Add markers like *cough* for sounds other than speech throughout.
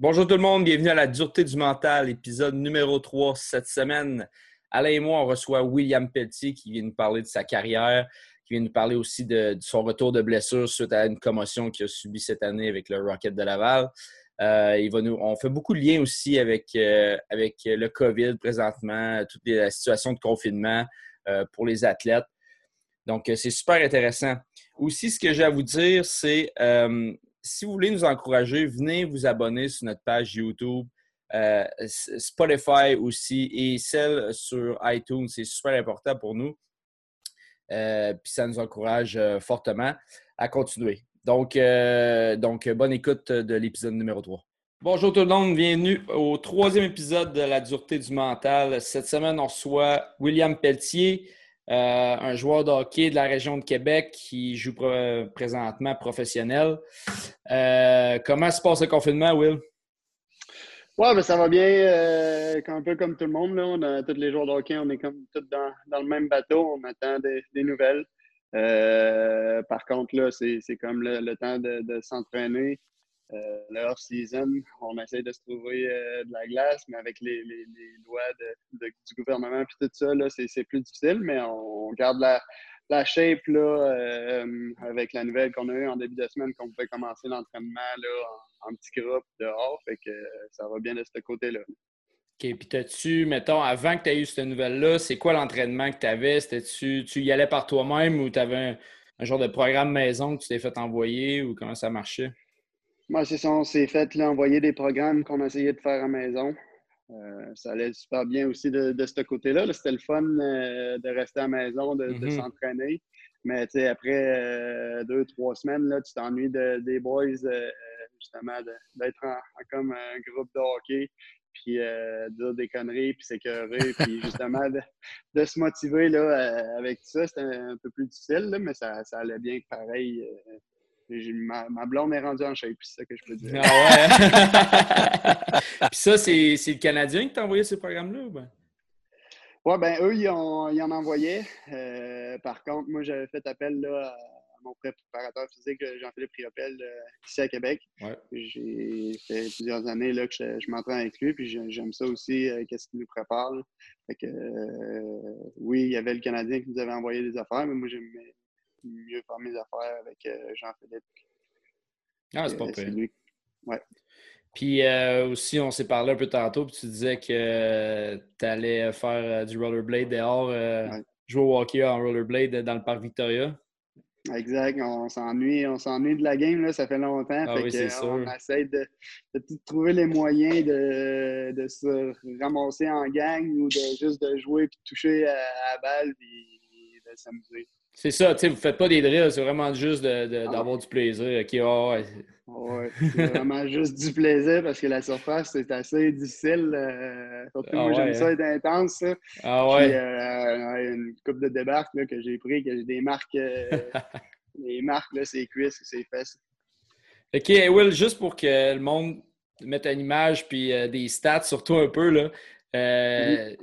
Bonjour tout le monde, bienvenue à la dureté du mental, épisode numéro 3 cette semaine. Alain et moi, on reçoit William Pelletier qui vient nous parler de sa carrière, qui vient nous parler aussi de, son retour de blessure suite à une commotion qu'il a subie cette année avec le Rocket de Laval. Euh, on fait beaucoup de liens aussi avec, euh, le COVID présentement, toute la situation de confinement euh, pour les athlètes. Donc, c'est super intéressant. Aussi, ce que j'ai à vous dire, c'est si vous voulez nous encourager, venez vous abonner sur notre page YouTube, euh, Spotify aussi et celle sur iTunes. C'est super important pour nous. Euh, puis ça nous encourage euh, fortement à continuer. Donc, donc, bonne écoute de l'épisode numéro 3. Bonjour tout le monde, bienvenue au troisième épisode de la dureté du mental. Cette semaine, on reçoit William Pelletier. Euh, un joueur de hockey de la région de Québec qui joue présentement professionnel. Euh, comment se passe le confinement, Will? Oui, ben, ça va bien, euh, un peu comme tout le monde. Là. Tous les joueurs de hockey, on est comme tous dans, le même bateau. On attend des, nouvelles. par contre, là, c'est comme le, temps de s'entraîner. Euh, le off-season, on essaie de se trouver euh, de la glace, mais avec les, lois du gouvernement et tout ça, c'est plus difficile, mais on garde la, la shape là, euh, avec la nouvelle qu'on a eue en début de semaine, qu'on pouvait commencer l'entraînement en, en, petit groupe dehors. Fait que ça va bien de ce côté-là. OK. Puis, t'as-tu, mettons, avant que tu aies eu cette nouvelle-là, c'est quoi l'entraînement que tu avais? tu tu y allais par toi-même ou tu avais un, genre de programme maison que tu t'es fait envoyer ou comment ça marchait? Moi, c'est ça, on s'est fait là, envoyer des programmes qu'on essayait de faire à maison. Euh, ça allait super bien aussi de, de ce côté-là. C'était le fun euh, de rester à la maison, de, mm-hmm. s'entraîner. Mais après euh, deux, trois semaines, là, tu t'ennuies des boys, justement, d'être comme un groupe de hockey, puis dire des conneries, puis s'écœurer, *laughs* puis justement de, se motiver là, avec tout ça. C'était un peu plus difficile, mais ça, ça allait bien pareil Ma, ma, blonde est rendue en shape, c'est ça que je peux dire. Ah ouais? *laughs* Puis ça, c'est, le Canadien qui t'a envoyé ce programme-là? Ben? Oui, ben eux, ils, ont, ils en envoyaient. Euh, par contre, moi, j'avais fait appel là, à mon préparateur physique, Jean-Philippe Riopel, euh, ici à Québec. J'ai fait plusieurs années là, que je, m'entraîne avec lui, puis j'aime ça aussi, euh, qu'est-ce qu'il nous prépare. Fait que, oui, il y avait le Canadien qui nous avait envoyé des affaires, mais moi, j'aimais mieux faire mes affaires avec euh, Jean-Philippe. Ah, c'est pas euh, pire. Ouais. Puis euh, aussi, on s'est parlé un peu tantôt, puis tu disais que tu allais faire du rollerblade dehors, jouer au hockey en rollerblade dans le parc Victoria. Exact, on s'ennuie, on s'ennuie de la game, là, ça fait longtemps. Ah oui, sûr. On essaie de, trouver les moyens de, de, se ramasser en gang ou de juste de jouer puis de toucher à, la balle puis s'amuser. C'est ça, tu sais, vous faites pas des drills, c'est vraiment juste d'avoir du plaisir. OK, ouais. c'est vraiment *laughs* juste du plaisir parce que la surface, c'est assez difficile. Euh, surtout, ah moi, j'aime ça être intense. Ah ouais. Euh, une coupe de débarque là, que j'ai pris, que j'ai des marques, euh, *laughs* des marques, là, c'est cuisses, c'est fesses. OK, Will, juste pour que le monde mette une image puis des stats, surtout un peu, là. Mm-hmm.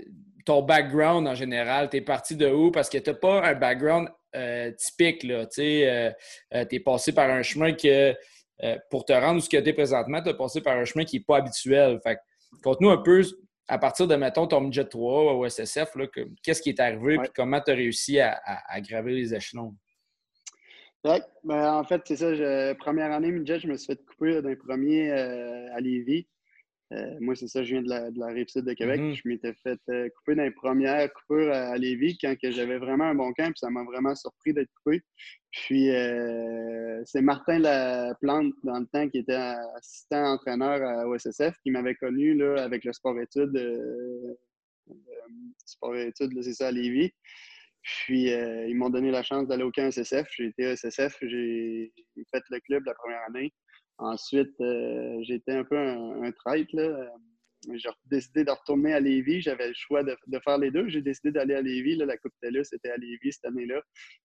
Ton background en général, tu es parti de où? Parce que tu n'as pas un background euh, typique. Tu euh, euh, es passé par un chemin que, pour te rendre où ce que tu es présentement, tu as passé par un chemin qui n'est pas habituel. Fait conte-nous un peu, à partir de, mettons, ton midget 3 au SSF, qu'est-ce qui est arrivé et comment tu as réussi à, gravir les échelons? Ben, en fait, c'est ça. première année midget, je me suis fait couper d'un premier à Lévis. Euh, moi, c'est ça, je viens de la, de la de Québec. Mm-hmm. Je m'étais fait euh, couper dans les premières coupures à, Lévis quand j'avais vraiment un bon camp, puis ça m'a vraiment surpris d'être coupé. Puis euh, c'est Martin Laplante, dans le temps, qui était assistant entraîneur à OSSF, qui m'avait connu là, avec le sport-études. sport-études, c'est ça, à Lévis. Puis ils m'ont donné la chance d'aller au camp SSF. J'ai été à SSF, j'ai fait le club la première année. Ensuite, euh, j'étais un peu un, un traître. Euh, j'ai décidé de retourner à Lévis. J'avais le choix de, faire les deux. J'ai décidé d'aller à Lévis. la Coupe Télé, c'était à Lévis cette année-là.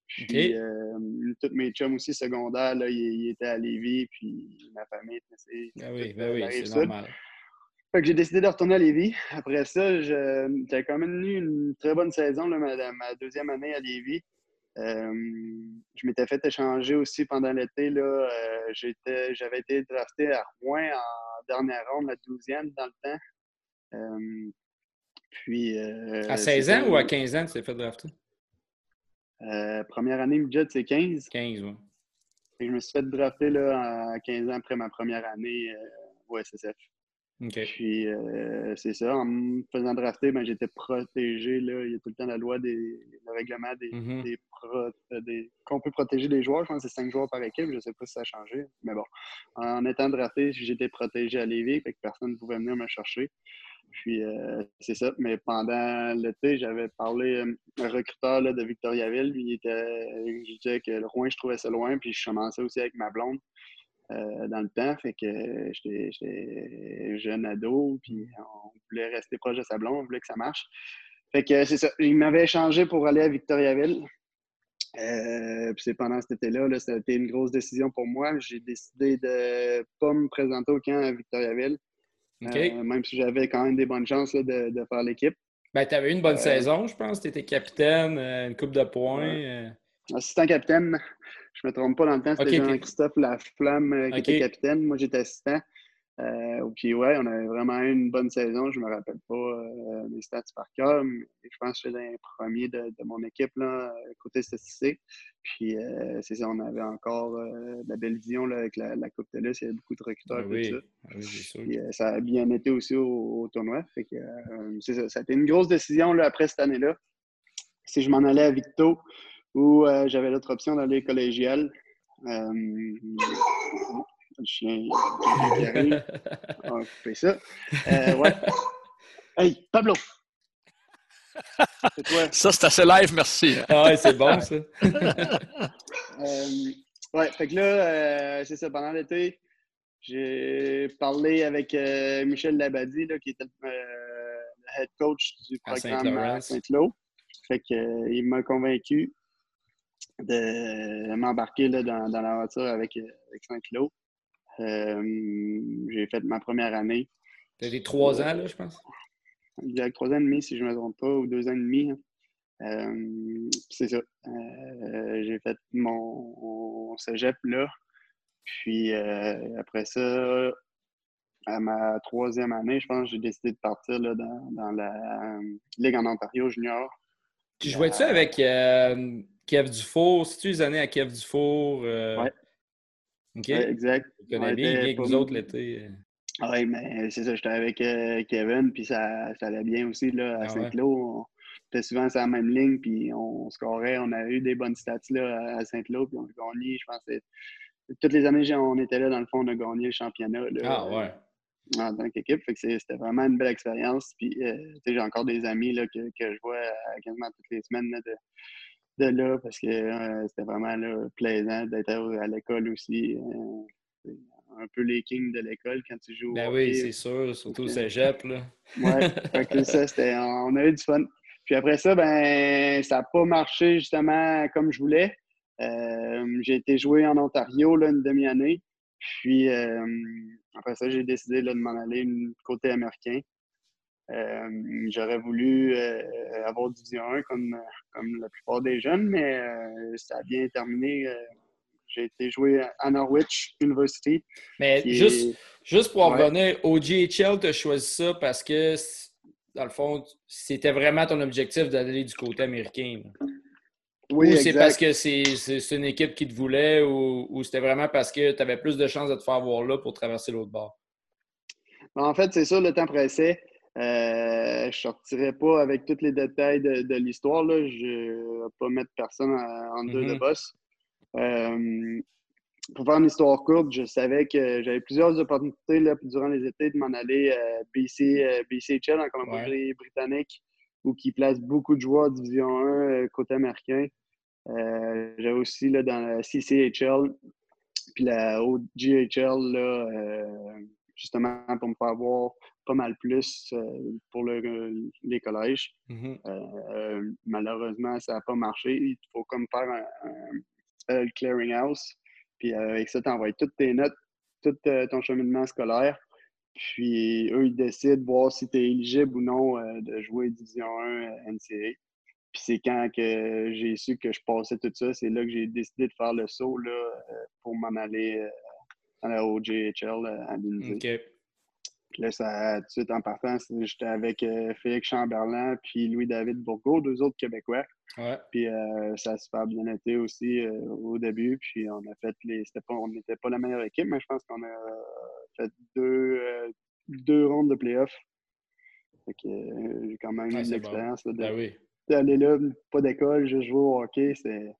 Puis, euh, tous mes chums aussi secondaires, là, ils, étaient à Lévis. Puis, ma famille était ah oui, ben oui, c'est normal. Fait que j'ai décidé de retourner à Lévis. Après ça, j'ai quand même eu une très bonne saison, là, ma, ma, deuxième année à Lévis. Je m'étais fait échanger aussi pendant l'été. Là, j'avais été drafté à Rouen en dernière ronde, la 12e dans le temps. puis, à 16 ans ou à 15 ans, tu t'es fait drafter? première année midget, c'est 15. 15, oui. je me suis fait drafter là, à 15 ans après ma première année au SSF. Puis, euh, c'est ça. En me faisant drafter, ben, j'étais protégé. Là. Il y a tout le temps la loi des le règlement des, mm-hmm. euh, des, qu'on peut protéger des joueurs. Je pense que c'est cinq joueurs par équipe. Je ne sais pas si ça a changé. Mais bon, en étant drafté, j'étais protégé à Lévis, fait que personne ne pouvait venir me chercher. Puis, euh, c'est ça. Mais pendant l'été, j'avais parlé à un recruteur là, de Victoriaville. il était, je disais que le Rouen, je trouvais ça loin. Puis, je commençais aussi avec ma blonde. Euh, dans le temps. Fait que j'étais jeune ado, puis on voulait rester proche de Sablon, on voulait que ça marche. Fait que c'est ça. Il m'avait échangé pour aller à Victoriaville. Euh, c'est pendant cet été-là, -là, ça a été une grosse décision pour moi. J'ai décidé de ne pas me présenter au camp à Victoriaville. Euh, même si j'avais quand même des bonnes chances de, faire l'équipe. Ben, tu avais eu une bonne saison, je pense. Tu étais capitaine, une coupe de points. Assistant capitaine, je me trompe pas dans le temps, c'était Jean-Christophe Laflamme euh, qui était capitaine. Moi, j'étais assistant. Euh, puis ouais, on avait vraiment eu une bonne saison. Je ne me rappelle pas euh, mes stats par cœur, mais je pense que j'étais un premier de, de, mon équipe là, côté statistique. Puis c'est ça, on avait encore de la belle vision là, avec la, Coupe de l'Est. Il y avait beaucoup de recruteurs. Ah oui, ah oui puis, ça a bien été aussi au, tournoi. Fait que, ça, ça a été une grosse décision là, après cette année-là. Si je m'en allais à Victo, ou euh, j'avais l'autre option d'aller collégial. Euh, le chien qui arrive. *laughs* On va couper ça. Euh, ouais. Hey, Pablo! Ça, c'est assez live, merci. Ah ouais, c'est bon, ça. *laughs* euh, ouais, fait que là, c'est ça, pendant l'été, j'ai parlé avec Michel Labadie, là, qui était le head coach du programme à Saint-Lô. Fait qu'il m'a convaincu de m'embarquer dans, dans l'aventure avec, avec Saint-Cloud. Euh, j'ai fait ma première année. Tu as trois ans, là, je pense? A trois ans et demi, si je ne me trompe pas, ou deux ans et demi. Hein. Euh, c'est ça. Euh, j'ai fait mon, cégep là. Puis après ça, à ma troisième année, je pense, j'ai décidé de partir là, dans, dans, la Ligue en Ontario junior. Tu jouais-tu avec Kev Dufour, si tu les années à Kev Dufour. Euh... Ouais. OK? exact. Tu connais bien, bien que nous autres l'été. Euh. Oui, mais c'est ça, j'étais avec euh, Kevin, puis ça, ça, allait bien aussi là, à ah Saint-Cloud. On était souvent sur la même ligne, puis on scorait. On a eu des bonnes stats là, à Saint-Cloud, puis on a gagné, je pense, toutes les années on était là, dans le fond, on a gagné le championnat. Là, ah ouais. En tant qu'équipe, c'était vraiment une belle expérience. Puis, euh, j'ai encore des amis là, que, que je vois quasiment toutes les semaines là, de, de là parce que euh, c'était vraiment plaisant d'être à, l'école aussi. Euh, un peu les kings de l'école quand tu joues. Ben oui, c'est sûr, surtout au cégep. Là. ouais, ça, c'était, on a eu du fun. Puis après ça, ben, ça n'a pas marché justement comme je voulais. Euh, j'ai été joué en Ontario là, une demi-année. Puis après ça, j'ai décidé là, de m'en aller côté américain. Euh, j'aurais voulu euh, avoir Division 1 comme, comme la plupart des jeunes, mais euh, ça a bien terminé. J'ai été joué à Norwich University. Mais juste, juste pour en revenir, au GHL, tu as choisi ça parce que, dans le fond, c'était vraiment ton objectif d'aller du côté américain. Oui, ou c'est parce que c'est une équipe qui te voulait ou, ou c'était vraiment parce que tu avais plus de chances de te faire voir là pour traverser l'autre bord? Ben, en fait, c'est ça, le temps pressait. Euh, je ne sortirai pas avec tous les détails de, l'histoire. Je ne vais pas mettre personne en, deux de mm-hmm. boss. Euh, pour faire une histoire courte, je savais que j'avais plusieurs opportunités là, durant les étés de m'en aller à BC, BCHL en Colombie-Britannique, où qui place beaucoup de joueurs Division 1 euh, côté américain. j'avais aussi là, dans la CCHL, puis la OGHL, là, justement pour me faire voir pas mal plus euh, pour le, les collèges. Mm-hmm. Euh, malheureusement, ça n'a pas marché. Il faut comme faire un, un, clearinghouse. Puis euh, avec ça, tu envoies toutes tes notes, tout ton cheminement scolaire. Puis eux, ils décident de voir si tu es éligible ou non de jouer Division 1 NCA. Puis c'est quand que j'ai su que je passais tout ça, c'est là que j'ai décidé de faire le saut là, euh, pour m'en aller dans la OJHL à l'Université. Puis là, ça, tout de suite en partant, j'étais avec Félix Chamberlain puis Louis-David Bourgault, deux autres Québécois. Puis ça a super bien été aussi au début. Puis on a fait les. Pas, on n'était pas la meilleure équipe, mais je pense qu'on a fait deux, deux rondes de playoffs. Fait que j'ai quand même eu l'expérience bon. ben oui d'aller là, pas d'école, juste jouer au hockey, c'est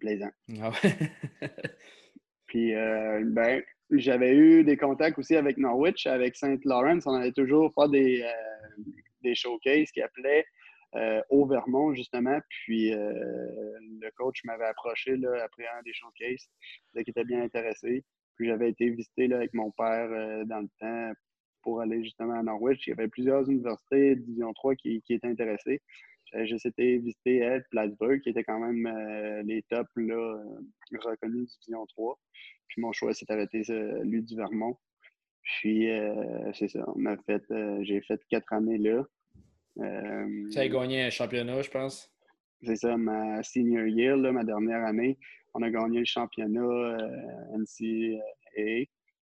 plaisant. Ah *laughs* Puis, euh, ben, j'avais eu des contacts aussi avec Norwich, avec Saint Lawrence. On allait toujours faire des, euh, des showcases qui appelaient euh, au Vermont, justement. Puis, le coach m'avait approché là, après un des showcases, qui était bien intéressé. Puis, j'avais été visiter là, avec mon père dans le temps pour aller justement à Norwich. Il y avait plusieurs universités, Division 3, qui, qui étaient intéressées. J'avais juste été visiter Ed, Plattsburgh, qui était quand même euh, les tops là, euh, reconnus Division 3. Puis mon choix s'est arrêté, euh, lui, du Vermont. Puis, c'est ça, on a fait, j'ai fait quatre années là. ça a gagné un championnat, je pense. C'est ça, ma senior year, là, ma dernière année, on a gagné le championnat NCAA.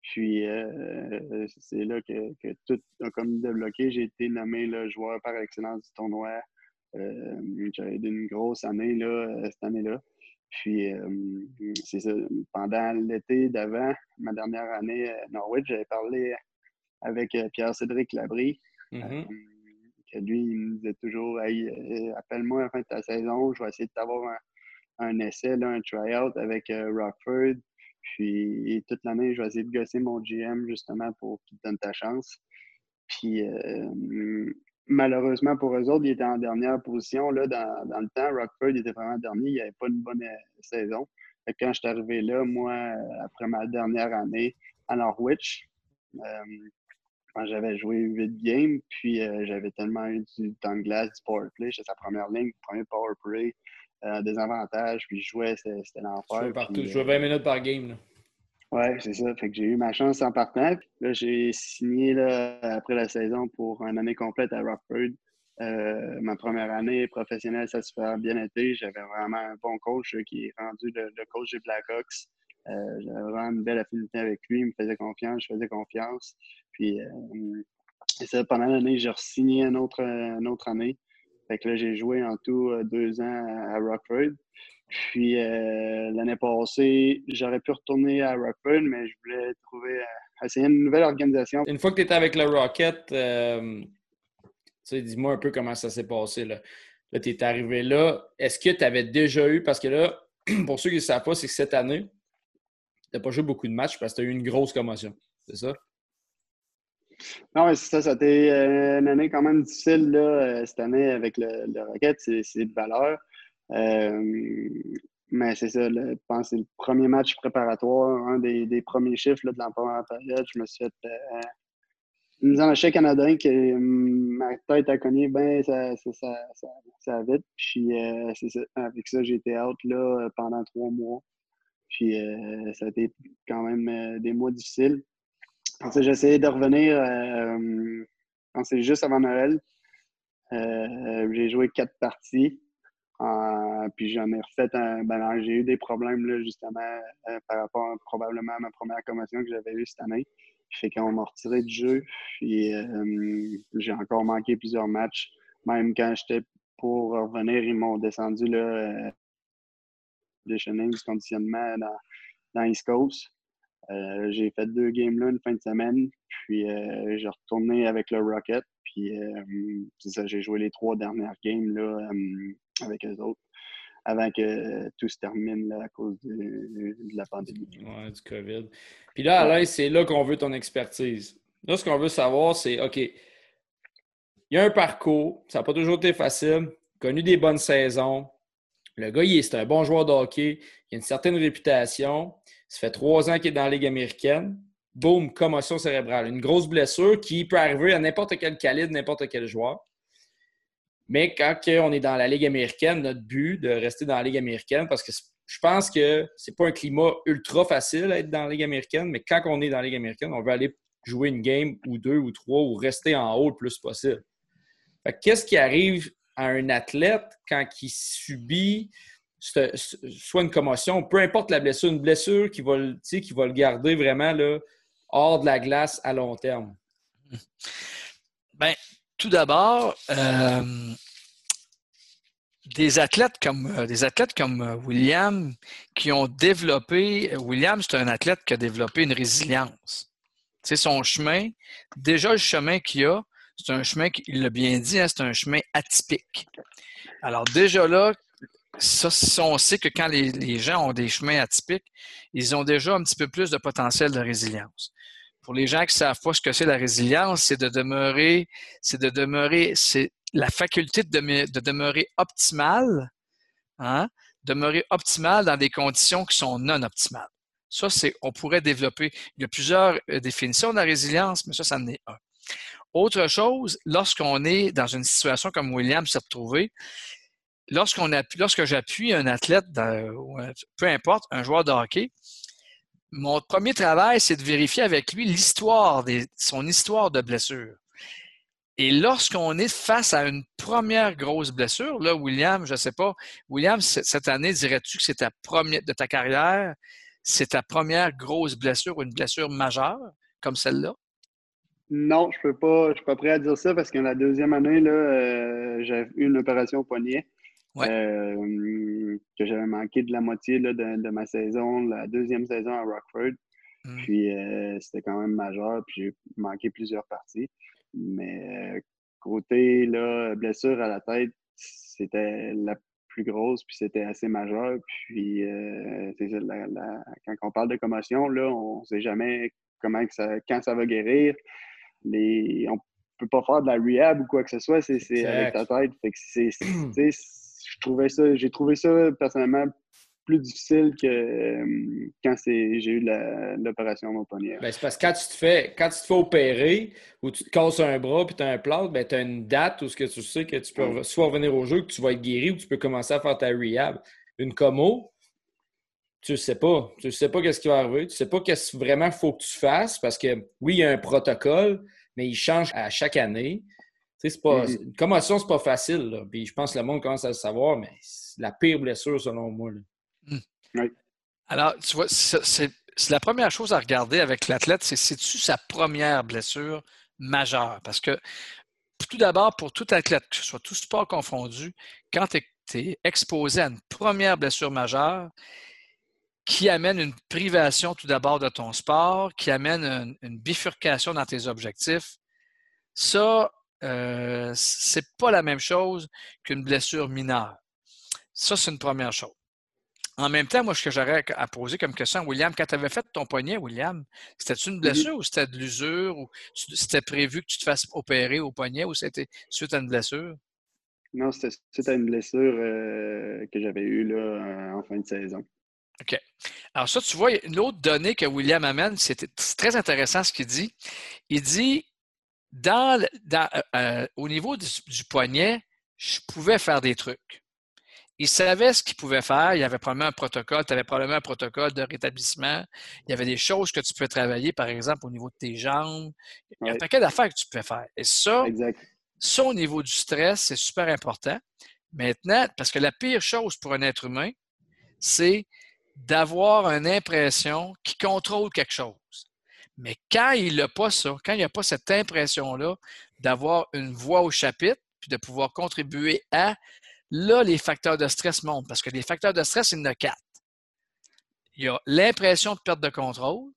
Puis euh, c'est là que, que, tout a comme débloqué. J'ai été nommé le joueur par excellence du tournoi. Euh, J'ai eu une grosse année là, euh, cette année-là. Puis euh, c'est ça. Pendant l'été d'avant, ma dernière année à Norwich, j'avais parlé avec Pierre-Cédric Labrie. Mm-hmm. que lui, il me disait toujours hey, appelle-moi à la fin de ta saison, je vais essayer de t'avoir un, un, essai, là, un try-out avec Rockford. Puis toute l'année, je vais essayer de gosser mon GM justement pour qu'il te donne ta chance. Puis euh, malheureusement pour eux autres, ils étaient en dernière position. Là, dans, dans le temps, Rockford était vraiment dernier. Il n'y avait pas une bonne euh, saison. Fait quand je suis arrivé là, moi, euh, après ma dernière année à Norwich, quand j'avais joué 8 games, puis j'avais tellement eu du temps de glace, du power play, j'étais sa première ligne, premier power play, euh, des avantages, puis je jouais, c'était l'enfer. Je jouais 20 minutes par game. Là. Ouais, c'est ça. Fait que j'ai eu ma chance en partant. Là, j'ai signé là, après la saison pour une année complète à Rockford. Euh, ma première année professionnelle, ça se fait bien été. J'avais vraiment un bon coach qui est rendu le, coach des Blackhawks. Euh, J'avais vraiment une belle affinité avec lui. Il me faisait confiance, je faisais confiance. Puis, euh, ça, pendant l'année, j'ai re-signé une autre, une autre année. Fait que là, j'ai joué en tout euh, deux ans à Rockford. Puis euh, l'année passée, j'aurais pu retourner à Rockford, mais je voulais trouver, euh, essayer une nouvelle organisation. Une fois que tu étais avec le Rocket, dis-moi un peu comment ça s'est passé. Là, là tu es arrivé là. Est-ce que tu avais déjà eu, parce que là, *clears throat* pour ceux qui ne savent pas, c'est que cette année, tu n'as pas joué beaucoup de matchs parce que tu as eu une grosse commotion. C'est ça? Non, mais ça, ça a été euh, une année quand même difficile là, euh, cette année avec le, le Rocket. C'est de valeur. Euh, mais c'est ça, je pense que c'est le premier match préparatoire, un des, des premiers chiffres là, de la première période. Je me suis fait euh, une mise en canadien que ma tête a cogné bien ça, ça, ça, ça, vite. Puis ça, avec ça, j'ai été out là, pendant trois mois. Puis ça a été quand même des mois difficiles. J'ai essayé de revenir euh, quand c'est juste avant Noël. Euh, j'ai joué quatre parties. Euh, puis j'en ai refait un. Ben, j'ai eu des problèmes là, justement par rapport probablement à ma première commotion que j'avais eue cette année. Fait qu'on m'a retiré du jeu. Puis j'ai encore manqué plusieurs matchs. Même quand j'étais pour revenir, ils m'ont descendu là, du conditionnement dans, dans East Coast. Euh, j'ai fait deux games là une fin de semaine, puis euh, j'ai retourné avec le Rocket. Puis euh, ça, j'ai joué les trois dernières games là, avec eux autres avant que tout se termine à cause de, la pandémie. Ouais, du COVID. Puis là, Alain, c'est là qu'on veut ton expertise. Là, ce qu'on veut savoir, c'est OK, il y a un parcours, ça n'a pas toujours été facile, connu des bonnes saisons. Le gars, c'est un bon joueur de hockey, il a une certaine réputation. Ça fait trois ans qu'il est dans la Ligue américaine. Boum, commotion cérébrale. Une grosse blessure qui peut arriver à n'importe quel calibre, n'importe quel joueur. Mais quand on est dans la Ligue américaine, notre but de rester dans la Ligue américaine, parce que je pense que c'est pas un climat ultra facile à être dans la Ligue américaine, mais quand on est dans la Ligue américaine, on veut aller jouer une game ou deux ou trois ou rester en haut le plus possible. Qu'est-ce qui arrive à un athlète quand il subit soit une commotion, peu importe la blessure, une blessure qui va, qui va le garder vraiment là, hors de la glace à long terme? Bien, tout d'abord, euh, des athlètes comme euh, des athlètes comme euh, William qui ont développé. William, c'est un athlète qui a développé une résilience. C'est son chemin. Déjà, le chemin qu'il a, c'est un chemin, il l'a bien dit, hein, c'est un chemin atypique. Alors, déjà là, ça, on sait que quand les, gens ont des chemins atypiques, ils ont déjà un petit peu plus de potentiel de résilience. Pour les gens qui ne savent pas ce que c'est la résilience, c'est de demeurer, c'est de demeurer, c'est la faculté de, demeurer optimal, hein, demeurer optimal dans des conditions qui sont non optimales. Ça, c'est, on pourrait développer. Il y a plusieurs euh, définitions de la résilience, mais ça, ça en est un. Autre chose, lorsqu'on est dans une situation comme William s'est retrouvé, lorsqu'on lorsque j'appuie un athlète, peu importe, un joueur de hockey, mon premier travail, c'est de vérifier avec lui l'histoire, son histoire de blessure. Et lorsqu'on est face à une première grosse blessure, là, William, je ne sais pas, William, cette année, dirais-tu que c'est ta première de ta carrière, c'est ta première grosse blessure ou une blessure majeure comme celle-là? Non, je peux pas, je suis pas prêt à dire ça parce que la deuxième année, euh, j'ai eu une opération au poignet. Euh, que j'avais manqué de la moitié de, ma saison, la deuxième saison à Rockford. Mmh. Puis euh, c'était quand même majeur, puis j'ai manqué plusieurs parties. Mais euh, côté là, blessure à la tête, c'était la plus grosse, puis c'était assez majeur. Puis quand on parle de commotion, là, on ne sait jamais comment ça, quand ça va guérir. Les, on peut pas faire de la rehab ou quoi que ce soit, c'est avec ta tête. Fait que c'est *clears throat* trouvais ça, j'ai trouvé ça personnellement plus difficile que euh, quand j'ai eu l'opération mon poignet. Ben, c'est parce que quand tu te fais, quand tu te fais opérer ou tu te casses un bras puis tu as un plâtre, ben, tu as une date où ce que tu sais que tu peux soit revenir au jeu, que tu vas être guéri ou tu peux commencer à faire ta rehab. Une como, tu ne sais pas. Tu ne sais pas qu'est-ce qui va arriver. Tu ne sais pas qu'est-ce vraiment faut que tu fasses parce que oui, il y a un protocole, mais il change à chaque année. C'est pas. Une commotion, c'est pas facile. Puis je pense que le monde commence à le savoir, mais c'est la pire blessure selon moi. Mm. Alors, tu vois, c'est la première chose à regarder avec l'athlète, c'est c'est-tu sa première blessure majeure? Parce que tout d'abord, pour tout athlète, que ce soit tout sport confondu, quand tu es, exposé à une première blessure majeure, qui amène une privation tout d'abord de ton sport, qui amène une bifurcation dans tes objectifs, ça, euh, c'est pas la même chose qu'une blessure mineure. Ça, c'est une première chose. En même temps, moi, ce que j'aurais à poser comme question, William, quand tu avais fait ton poignet, William, c'était une blessure ou c'était de l'usure ou c'était prévu que tu te fasses opérer au poignet ou c'était suite à une blessure? Non, c'était suite à une blessure euh, que j'avais eue là, euh, en fin de saison. OK. Alors, ça, tu vois, une autre donnée que William amène, c'est très intéressant ce qu'il dit. Il dit dans, euh, euh, au niveau du, poignet, je pouvais faire des trucs. Il savait ce qu'il pouvait faire. Il y avait probablement un protocole. Tu avais probablement un protocole de rétablissement. Il y avait des choses que tu pouvais travailler, par exemple, au niveau de tes jambes. Il y a un paquet d'affaires que tu pouvais faire. Et ça, ça, au niveau du stress, c'est super important. Maintenant, parce que la pire chose pour un être humain, c'est d'avoir une impression qui contrôle quelque chose. Mais quand il n'a pas ça, quand il n'a pas cette impression-là d'avoir une voix au chapitre, puis de pouvoir contribuer à, là, les facteurs de stress montent. Parce que les facteurs de stress, il y en a quatre. Il y a l'impression de perte de contrôle.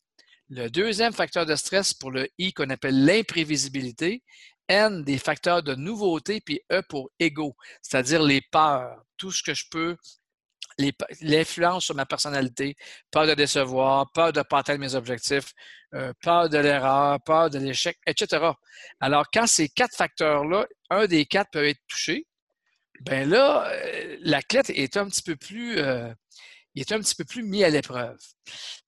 Le deuxième facteur de stress pour le I qu'on appelle l'imprévisibilité. N, des facteurs de nouveauté, puis E pour ego, c'est-à-dire les peurs, tout ce que je peux l'influence sur ma personnalité, peur de décevoir, peur de ne pas atteindre mes objectifs, euh, peur de l'erreur, peur de l'échec, etc. Alors, quand ces quatre facteurs-là, un des quatre peut être touché, ben là, euh, l'athlète est un petit peu plus, euh, est un petit peu plus mis à l'épreuve.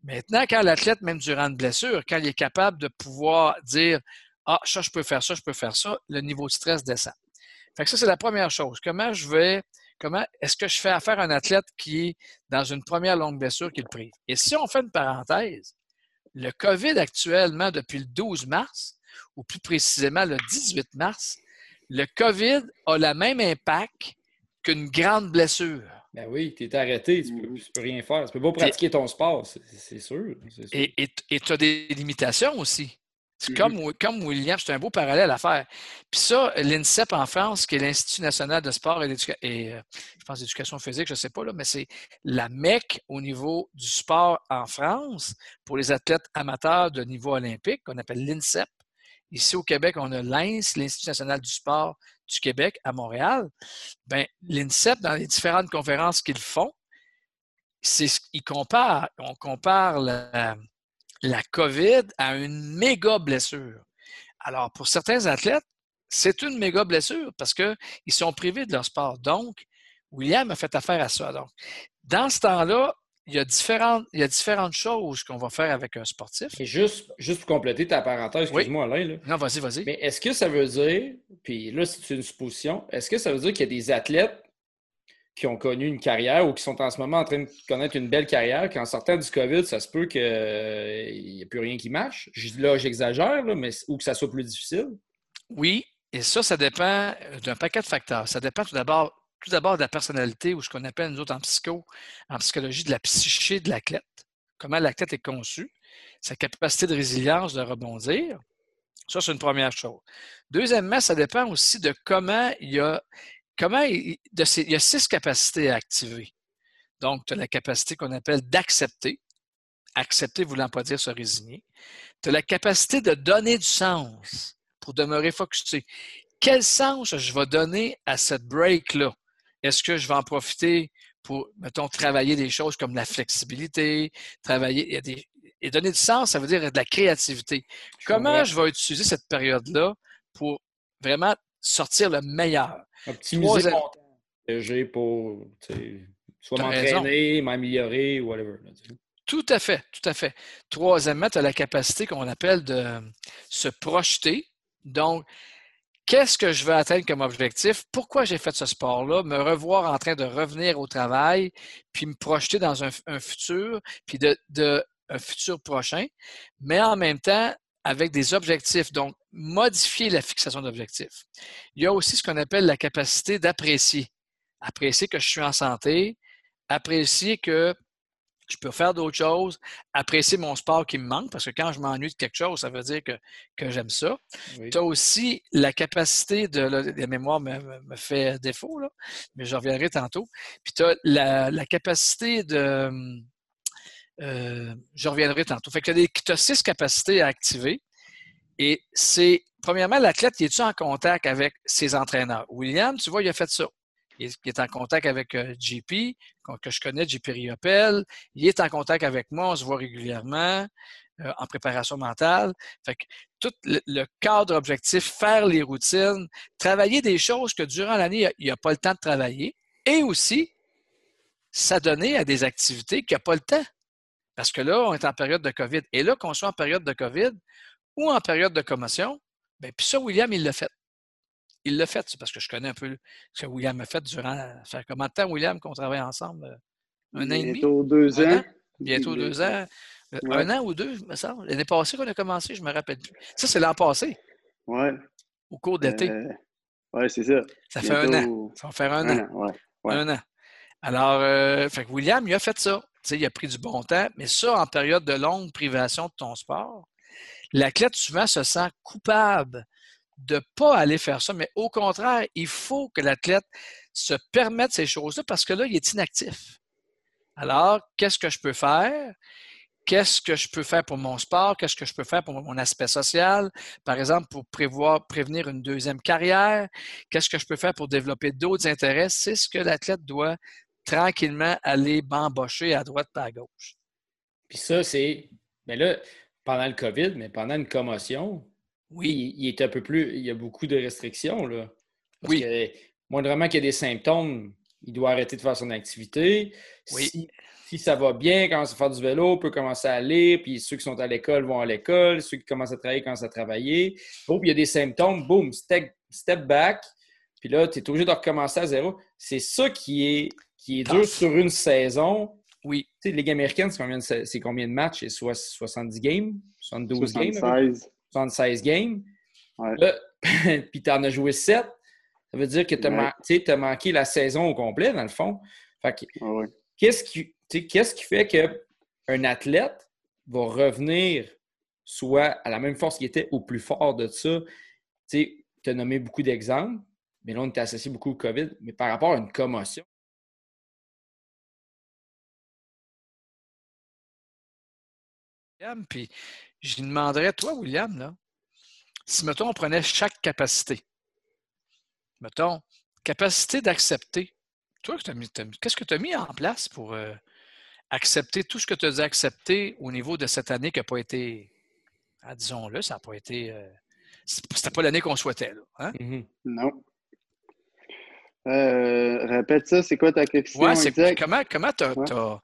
Maintenant, quand l'athlète, même durant une blessure, quand il est capable de pouvoir dire Ah, ça, je peux faire ça, je peux faire ça, le niveau de stress descend. Fait que ça, c'est la première chose. Comment je vais comment est-ce que je fais affaire à un athlète qui est dans une première longue blessure qui le prive? Et si on fait une parenthèse, le COVID actuellement, depuis le 12 mars, ou plus précisément le 18 mars, le COVID a le même impact qu'une grande blessure. Ben oui, tu es arrêté, tu peux, peux, rien faire. Tu peux pas pratiquer ton sport, c'est sûr, sûr, Et tu as des limitations aussi. Mm-hmm. Comme, comme William, c'est un beau parallèle à faire. Puis ça, l'INSEP en France, qui est l'Institut national de sport et, et euh, je pense d'éducation physique, je ne sais pas, là, mais c'est la MEC au niveau du sport en France pour les athlètes amateurs de niveau olympique, qu'on appelle l'INSEP. Ici au Québec, on a l'INS, l'Institut national du sport du Québec à Montréal. Ben, L'INSEP, dans les différentes conférences qu'ils font, c'est ils comparent, on compare la, la COVID a une méga blessure. Alors, pour certains athlètes, c'est une méga blessure parce qu'ils sont privés de leur sport. Donc, William a fait affaire à ça. Donc, dans ce temps-là, il y, a différentes, il y a différentes choses qu'on va faire avec un sportif. Et juste, juste pour compléter ta parenthèse, excuse-moi Alain. Non, vas-y, vas-y. Mais est-ce que ça veut dire, puis là, c'est une supposition, est-ce que ça veut dire qu'il y a des athlètes qui ont connu une carrière ou qui sont en ce moment en train de connaître une belle carrière, qu'en sortant du COVID, ça se peut qu'il n'y ait plus rien qui marche. Là, j'exagère, mais ou que ça soit plus difficile. Oui, et ça, ça dépend d'un paquet de facteurs. Ça dépend tout d'abord tout d'abord de la personnalité ou ce qu'on appelle, nous autres, en psycho, en psychologie, de la psyché de l'athlète. Comment l'athlète est conçu, sa capacité de résilience, de rebondir. Ça, c'est une première chose. Deuxièmement, ça dépend aussi de comment il a comment il, y a six capacités à activer. Donc, tu as la capacité qu'on appelle d'accepter. Accepter voulant pas dire se résigner. Tu as la capacité de donner du sens pour demeurer focusé. Quel sens je vais donner à cette break-là? Est-ce que je vais en profiter pour, mettons, travailler des choses comme la flexibilité, travailler, et donner du sens, ça veut dire de la créativité. Comment je vais utiliser cette période-là pour vraiment sortir le meilleur? Optimiser mon temps que j'ai pour soit m'entraîner, m'améliorer, whatever. tout à fait, tout à fait. Troisièmement, tu as la capacité qu'on appelle de se projeter. Donc, qu'est-ce que je veux atteindre comme objectif? Pourquoi j'ai fait ce sport-là? Me revoir en train de revenir au travail, puis me projeter dans un, futur, puis de, de, un futur prochain, mais en même temps, avec des objectifs, donc modifier la fixation d'objectifs. Il y a aussi ce qu'on appelle la capacité d'apprécier. Apprécier que je suis en santé, apprécier que je peux faire d'autres choses, apprécier mon sport qui me manque, parce que quand je m'ennuie de quelque chose, ça veut dire que, que j'aime ça. Tu as aussi la capacité de. la mémoire me, me, fait défaut, là, mais je reviendrai tantôt. Puis tu as la, la, capacité de. Euh, je reviendrai tantôt. Fait que tu as six capacités à activer. Et c'est, premièrement, l'athlète, est-tu en contact avec ses entraîneurs? William, tu vois, il a fait ça. Il est en contact avec euh, JP, que je connais, JP Riopel. Il est en contact avec moi, on se voit régulièrement euh, en préparation mentale. Fait que tout le, cadre objectif, faire les routines, travailler des choses que durant l'année, il n'a pas le temps de travailler. Et aussi, s'adonner à des activités qu'il n'a pas le temps. Parce que là, on est en période de COVID. Et là, qu'on soit en période de COVID ou en période de commotion, bien, puis ça, William, il l'a fait. Il l'a fait, c'est parce que je connais un peu ce que William a fait durant. Ça fait combien de temps, William, qu'on travaille ensemble? Un an et demi? Bientôt deux ans. Bientôt deux ans. Euh, un an ou deux, me semble. L'année passée qu'on a commencé, je ne me rappelle plus. Ça, c'est l'an passé. Oui. Au cours d'été. Euh, oui, c'est ça. Ça fait un an. Ça va faire un, an. Un an. Alors, euh, William, il a fait ça il a pris du bon temps, mais ça, en période de longue privation de ton sport, l'athlète souvent se sent coupable de ne pas aller faire ça, mais au contraire, il faut que l'athlète se permette ces choses-là parce que là, il est inactif. Alors, qu'est-ce que je peux faire? Qu'est-ce que je peux faire pour mon sport? Qu'est-ce que je peux faire pour mon aspect social? Par exemple, pour prévoir, prévenir une deuxième carrière? Qu'est-ce que je peux faire pour développer d'autres intérêts? C'est ce que l'athlète doit tranquillement aller bambocher à droite et à gauche. Puis ça, c'est. Mais là, pendant le COVID, mais pendant une commotion, oui, il, est un peu plus. Il y a beaucoup de restrictions, là. oui. Que, moindrement qu'il y a des symptômes, il doit arrêter de faire son activité. Oui. Si, ça va bien, commence à faire du vélo, peut commencer à aller, puis ceux qui sont à l'école vont à l'école, ceux qui commencent à travailler commencent à travailler. Bon, puis il y a des symptômes, boum, step, step back, puis là, tu es obligé de recommencer à zéro. C'est ça qui est qui est dur sur une saison. Oui. Tu sais, Ligue américaine, c'est combien, de, combien de matchs? C'est 70 games? 72 games? 76 games. Ouais. *laughs* puis tu en as joué sept, ça veut dire que tu as, manqué la saison au complet, dans le fond. qu'est-ce qui, qu'est-ce qui fait qu'un athlète va revenir soit à la même force qu'il était ou plus fort de ça? Tu as nommé beaucoup d'exemples, mais là, on était associé beaucoup au COVID, mais par rapport à une commotion, puis je lui demanderais, toi, William, là, si, mettons, on prenait chaque capacité, mettons, capacité d'accepter, toi, qu'est-ce que tu as mis en place pour euh, accepter tout ce que tu as dit accepter au niveau de cette année qui n'a pas été, ah, disons-le, ça n'a pas été. Euh, c'était pas l'année qu'on souhaitait. Là, hein? mm-hmm. Non. Euh, répète ça, c'est quoi ta question? Ouais, c'est comment, comment tu as.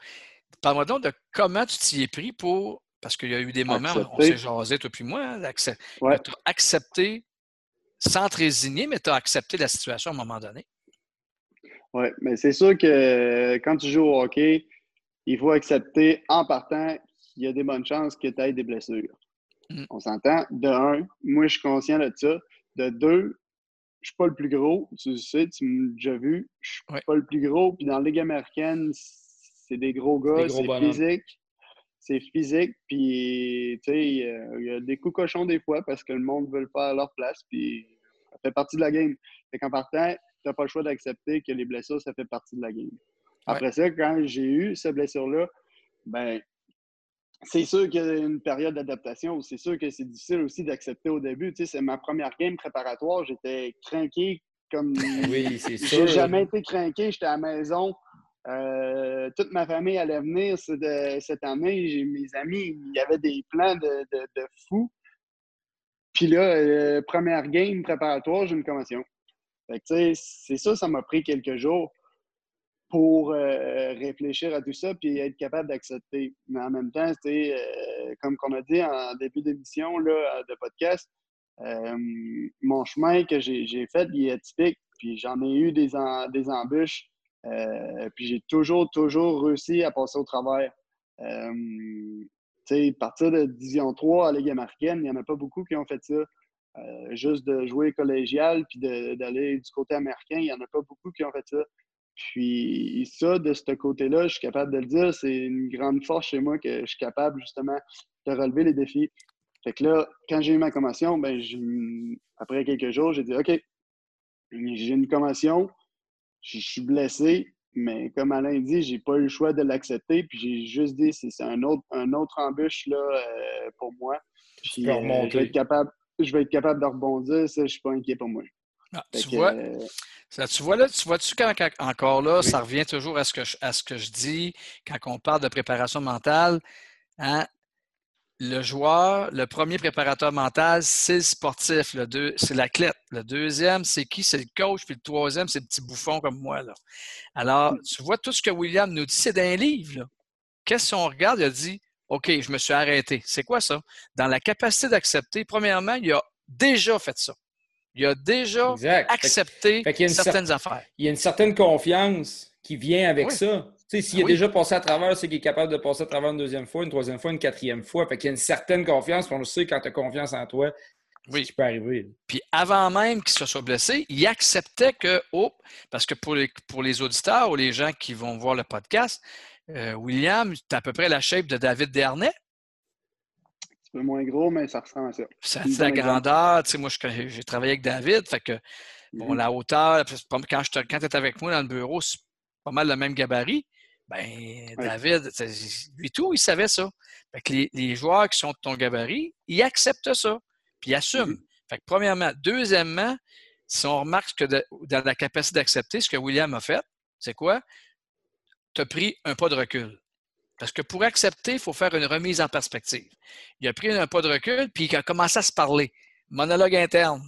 Parle-moi donc de comment tu t'y es pris pour parce qu'il y a eu des moments où on s'est jasé, toi puis moi, hein, tu as accepté sans te résigner, mais tu as accepté la situation à un moment donné. Oui, mais c'est sûr que quand tu joues au hockey, il faut accepter en partant qu'il y a des bonnes chances que tu aies des blessures. Mmh. On s'entend? De un, moi, je suis conscient de ça. De deux, je suis pas le plus gros. Tu sais, tu m'as déjà vu. Je suis pas le plus gros. Puis dans la Ligue américaine, c'est des gros gars, c'est physique c'est physique, puis tu sais, il y a des coups cochons des fois parce que le monde veut le faire à leur place, puis ça fait partie de la game. Fait qu'en partant, tu n'as pas le choix d'accepter que les blessures, ça fait partie de la game. Après ça, quand j'ai eu cette blessure-là, ben c'est sûr qu'il y a une période d'adaptation. C'est sûr que c'est difficile aussi d'accepter au début. Tu sais, c'est ma première game préparatoire. J'étais craqué comme. *laughs* Oui, c'est *laughs* sûr. J'ai jamais été craqué. J'étais à la maison. Euh, toute ma famille allait venir cette année. Mes amis, il y avait des plans de, de, fous. Puis là, euh, première game préparatoire, j'ai une commotion. c'est ça, ça m'a pris quelques jours pour euh, réfléchir à tout ça puis être capable d'accepter. Mais en même temps, comme on a dit en début d'émission de podcast, mon chemin que j'ai fait, il est atypique. Puis j'en ai eu des, des embûches euh, puis j'ai toujours, toujours réussi à passer au travers. Euh, partir de Division 3 à Ligue américaine, il n'y en a pas beaucoup qui ont fait ça. Euh, juste de jouer collégial puis d'aller du côté américain, il n'y en a pas beaucoup qui ont fait ça. Puis ça, de ce côté-là, je suis capable de le dire, c'est une grande force chez moi que je suis capable justement de relever les défis. Fait que là, quand j'ai eu ma commotion, ben, après quelques jours, j'ai dit OK, j'ai une commotion, je suis blessé, mais comme Alain dit, j'ai pas eu le choix de l'accepter. Puis j'ai juste dit, c'est un autre, un autre embûche là, euh, pour moi. Puis, euh, je, vais être capable, je vais être capable de rebondir. Ça, je suis pas inquiet pour moi. Ah, tu, vois, euh, ça, tu vois là, tu vois-tu quand, encore là, ça revient toujours à ce, que je, à ce que je dis quand on parle de préparation mentale. Hein? le joueur, le premier préparateur mental, c'est le sportif, le deux, c'est l'athlète. Le deuxième, c'est qui? C'est le coach. Puis le troisième, c'est le petit bouffon comme moi. Là. Alors, mm. tu vois, tout ce que William nous dit, c'est dans un livre. Qu'est-ce qu'on regarde? Il a dit, OK, je me suis arrêté. C'est quoi ça? Dans la capacité d'accepter, premièrement, il a déjà fait ça. Il a déjà accepté certaines affaires. Il y a une certaine confiance qui vient avec ça. S'il a déjà passé à travers, c'est qu'il est capable de passer à travers une deuxième fois, une troisième fois, une quatrième fois. Fait qu'il y a une certaine confiance. on le sait, quand tu as confiance en toi, oui. ce peut arriver. Puis avant même qu'il se soit blessé, il acceptait que, oh, parce que pour les, pour les auditeurs ou les gens qui vont voir le podcast, euh, William, tu as à peu près la shape de David Dernay. Un peu moins gros, mais ça ressemble à ça. Ça la grandeur. Tu sais, moi, j'ai travaillé avec David, fait que, bon, mm-hmm. la hauteur, quand, quand tu es avec moi dans le bureau, c'est pas mal le même gabarit. Ben, David, lui tout, il savait ça. Fait que les, joueurs qui sont de ton gabarit, ils acceptent ça, puis ils assument. Fait que premièrement. Deuxièmement, si on remarque que dans la capacité d'accepter, ce que William a fait, c'est quoi? Tu as pris un pas de recul. Parce que pour accepter, il faut faire une remise en perspective. Il a pris un pas de recul, puis il a commencé à se parler. Monologue interne.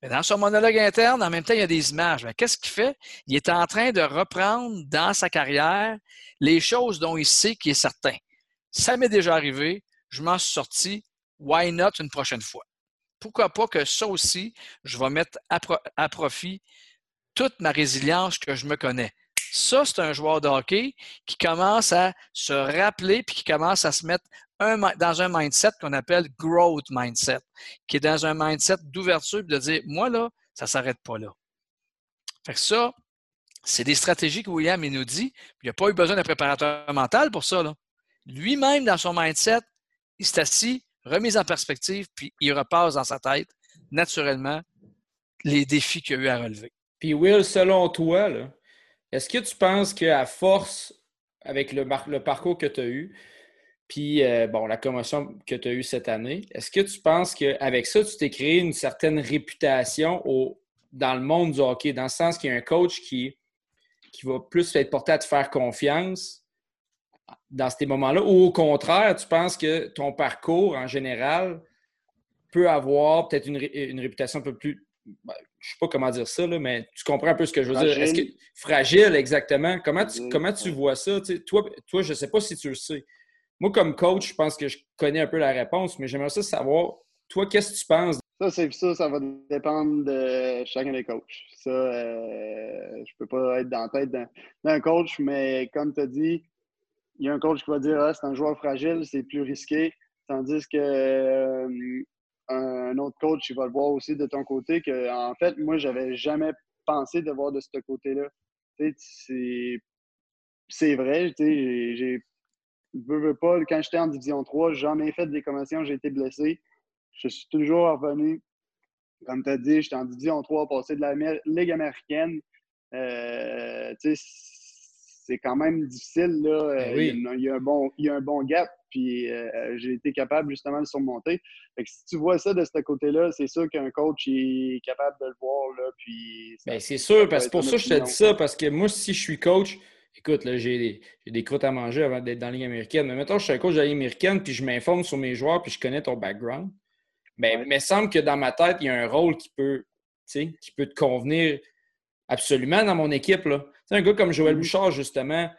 Mais dans son monologue interne, en même temps, il y a des images. Qu'est-ce qu'il fait? Il est en train de reprendre dans sa carrière les choses dont il sait qu'il est certain. Ça m'est déjà arrivé, je m'en suis sorti, why not une prochaine fois? Pourquoi pas que ça aussi, je vais mettre à, profit toute ma résilience que je me connais. Ça, c'est un joueur de hockey qui commence à se rappeler puis qui commence à se mettre dans un mindset qu'on appelle growth mindset, qui est dans un mindset d'ouverture de dire, moi, là, ça ne s'arrête pas là. Fait que ça, c'est des stratégies que William il nous dit. Il n'a pas eu besoin d'un préparateur mental pour ça. Lui-même, dans son mindset, il s'est assis, remis en perspective, puis il repasse dans sa tête, naturellement, les défis qu'il a eu à relever. Puis Will, selon toi, est-ce que tu penses qu'à force, avec le, parcours que tu as eu, puis euh, la commotion que tu as eue cette année, est-ce que tu penses qu'avec ça, tu t'es créé une certaine réputation au, dans le monde du hockey, dans le sens qu'il y a un coach qui, qui va plus être porté à te faire confiance dans ces moments-là, ou au contraire, tu penses que ton parcours en général peut avoir peut-être une, réputation un peu plus ben, je sais pas comment dire ça, là, mais tu comprends un peu ce que je veux dire. Est-ce que fragile, exactement? Comment tu, comment tu vois ça? toi, toi, je ne sais pas si tu le sais. Moi, comme coach, je pense que je connais un peu la réponse, mais j'aimerais ça savoir, toi, qu'est-ce que tu penses? Ça, c'est ça, ça va dépendre de chacun des coachs. Ça, euh, je peux pas être dans la tête d'un coach, mais comme tu as dit, il y a un coach qui va dire ah, c'est un joueur fragile, c'est plus risqué. Tandis que euh, un autre coach, il va le voir aussi de ton côté que, en fait, moi, j'avais jamais pensé de voir de ce côté-là. C'est vrai, j'ai veux, veux pas, quand j'étais en Division 3, j'en ai fait des commissions, j'ai été blessé. Je suis toujours revenu. Comme tu as dit, j'étais en Division 3, passé de la Ligue américaine. Euh, c'est quand même difficile. Là. Ben il, y a, un bon, il y a un bon gap puis euh, j'ai été capable justement de surmonter. Fait que si tu vois ça de ce côté-là, c'est sûr qu'un coach est capable de le voir. Là, puis ben, c'est sûr, parce que pour ça je te dis ça, parce que moi, si je suis coach, écoute, là, j'ai des, croûtes à manger avant d'être dans la Ligue américaine. Mais maintenant, je suis un coach de la Ligue américaine, puis je m'informe sur mes joueurs, puis je connais ton background. Mais ben, il me semble que dans ma tête, il y a un rôle qui peut, qui peut te convenir absolument dans mon équipe. Là. un gars comme Joël mm-hmm. Bouchard, justement,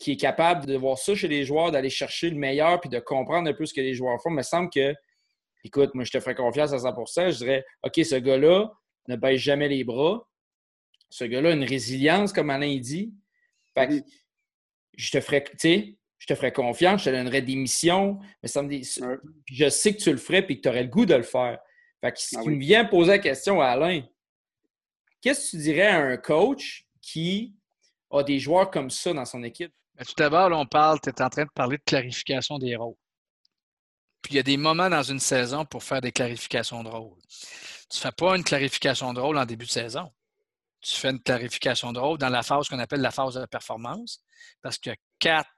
qui est capable de voir ça chez les joueurs, d'aller chercher le meilleur puis de comprendre un peu ce que les joueurs font. Il me semble que, écoute, moi, je te ferais confiance à 100 Je dirais, OK, ce gars-là ne baisse jamais les bras. Ce gars-là a une résilience, comme Alain dit. Fait je te ferais, tu sais, je te ferais confiance, je te donnerais des missions. Mais ça me dit, je sais que tu le ferais et que tu aurais le goût de le faire. Fait que tu ah me viens poser la question à Alain, qu'est-ce que tu dirais à un coach qui a des joueurs comme ça dans son équipe? Tout d'abord, on parle, tu es en train de parler de clarification des rôles. Puis il y a des moments dans une saison pour faire des clarifications de rôle. Tu ne fais pas une clarification de rôle en début de saison. Tu fais une clarification de rôle dans la phase qu'on appelle la phase de performance, parce qu'il y a quatre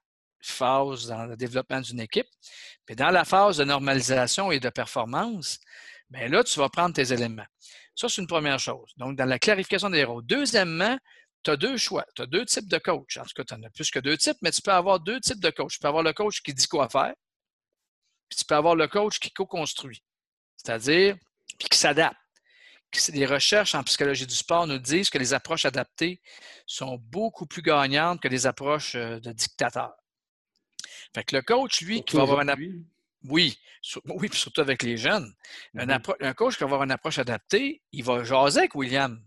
phases dans le développement d'une équipe. Puis dans la phase de normalisation et de performance, bien là, tu vas prendre tes éléments. Ça, c'est une première chose. Donc, dans la clarification des rôles. Deuxièmement, tu as deux choix. Tu as deux types de coach. En tout cas, tu en as plus que deux types, mais tu peux avoir deux types de coach. Tu peux avoir le coach qui dit quoi faire, puis tu peux avoir le coach qui co-construit. C'est-à-dire, puis qui s'adapte. Les recherches en psychologie du sport nous disent que les approches adaptées sont beaucoup plus gagnantes que les approches euh, de dictateurs. Fait que le coach, lui, qui va avoir une oui, oui, puis surtout avec les jeunes. un, mm-hmm. un, coach qui va avoir une approche adaptée, il va jaser avec William.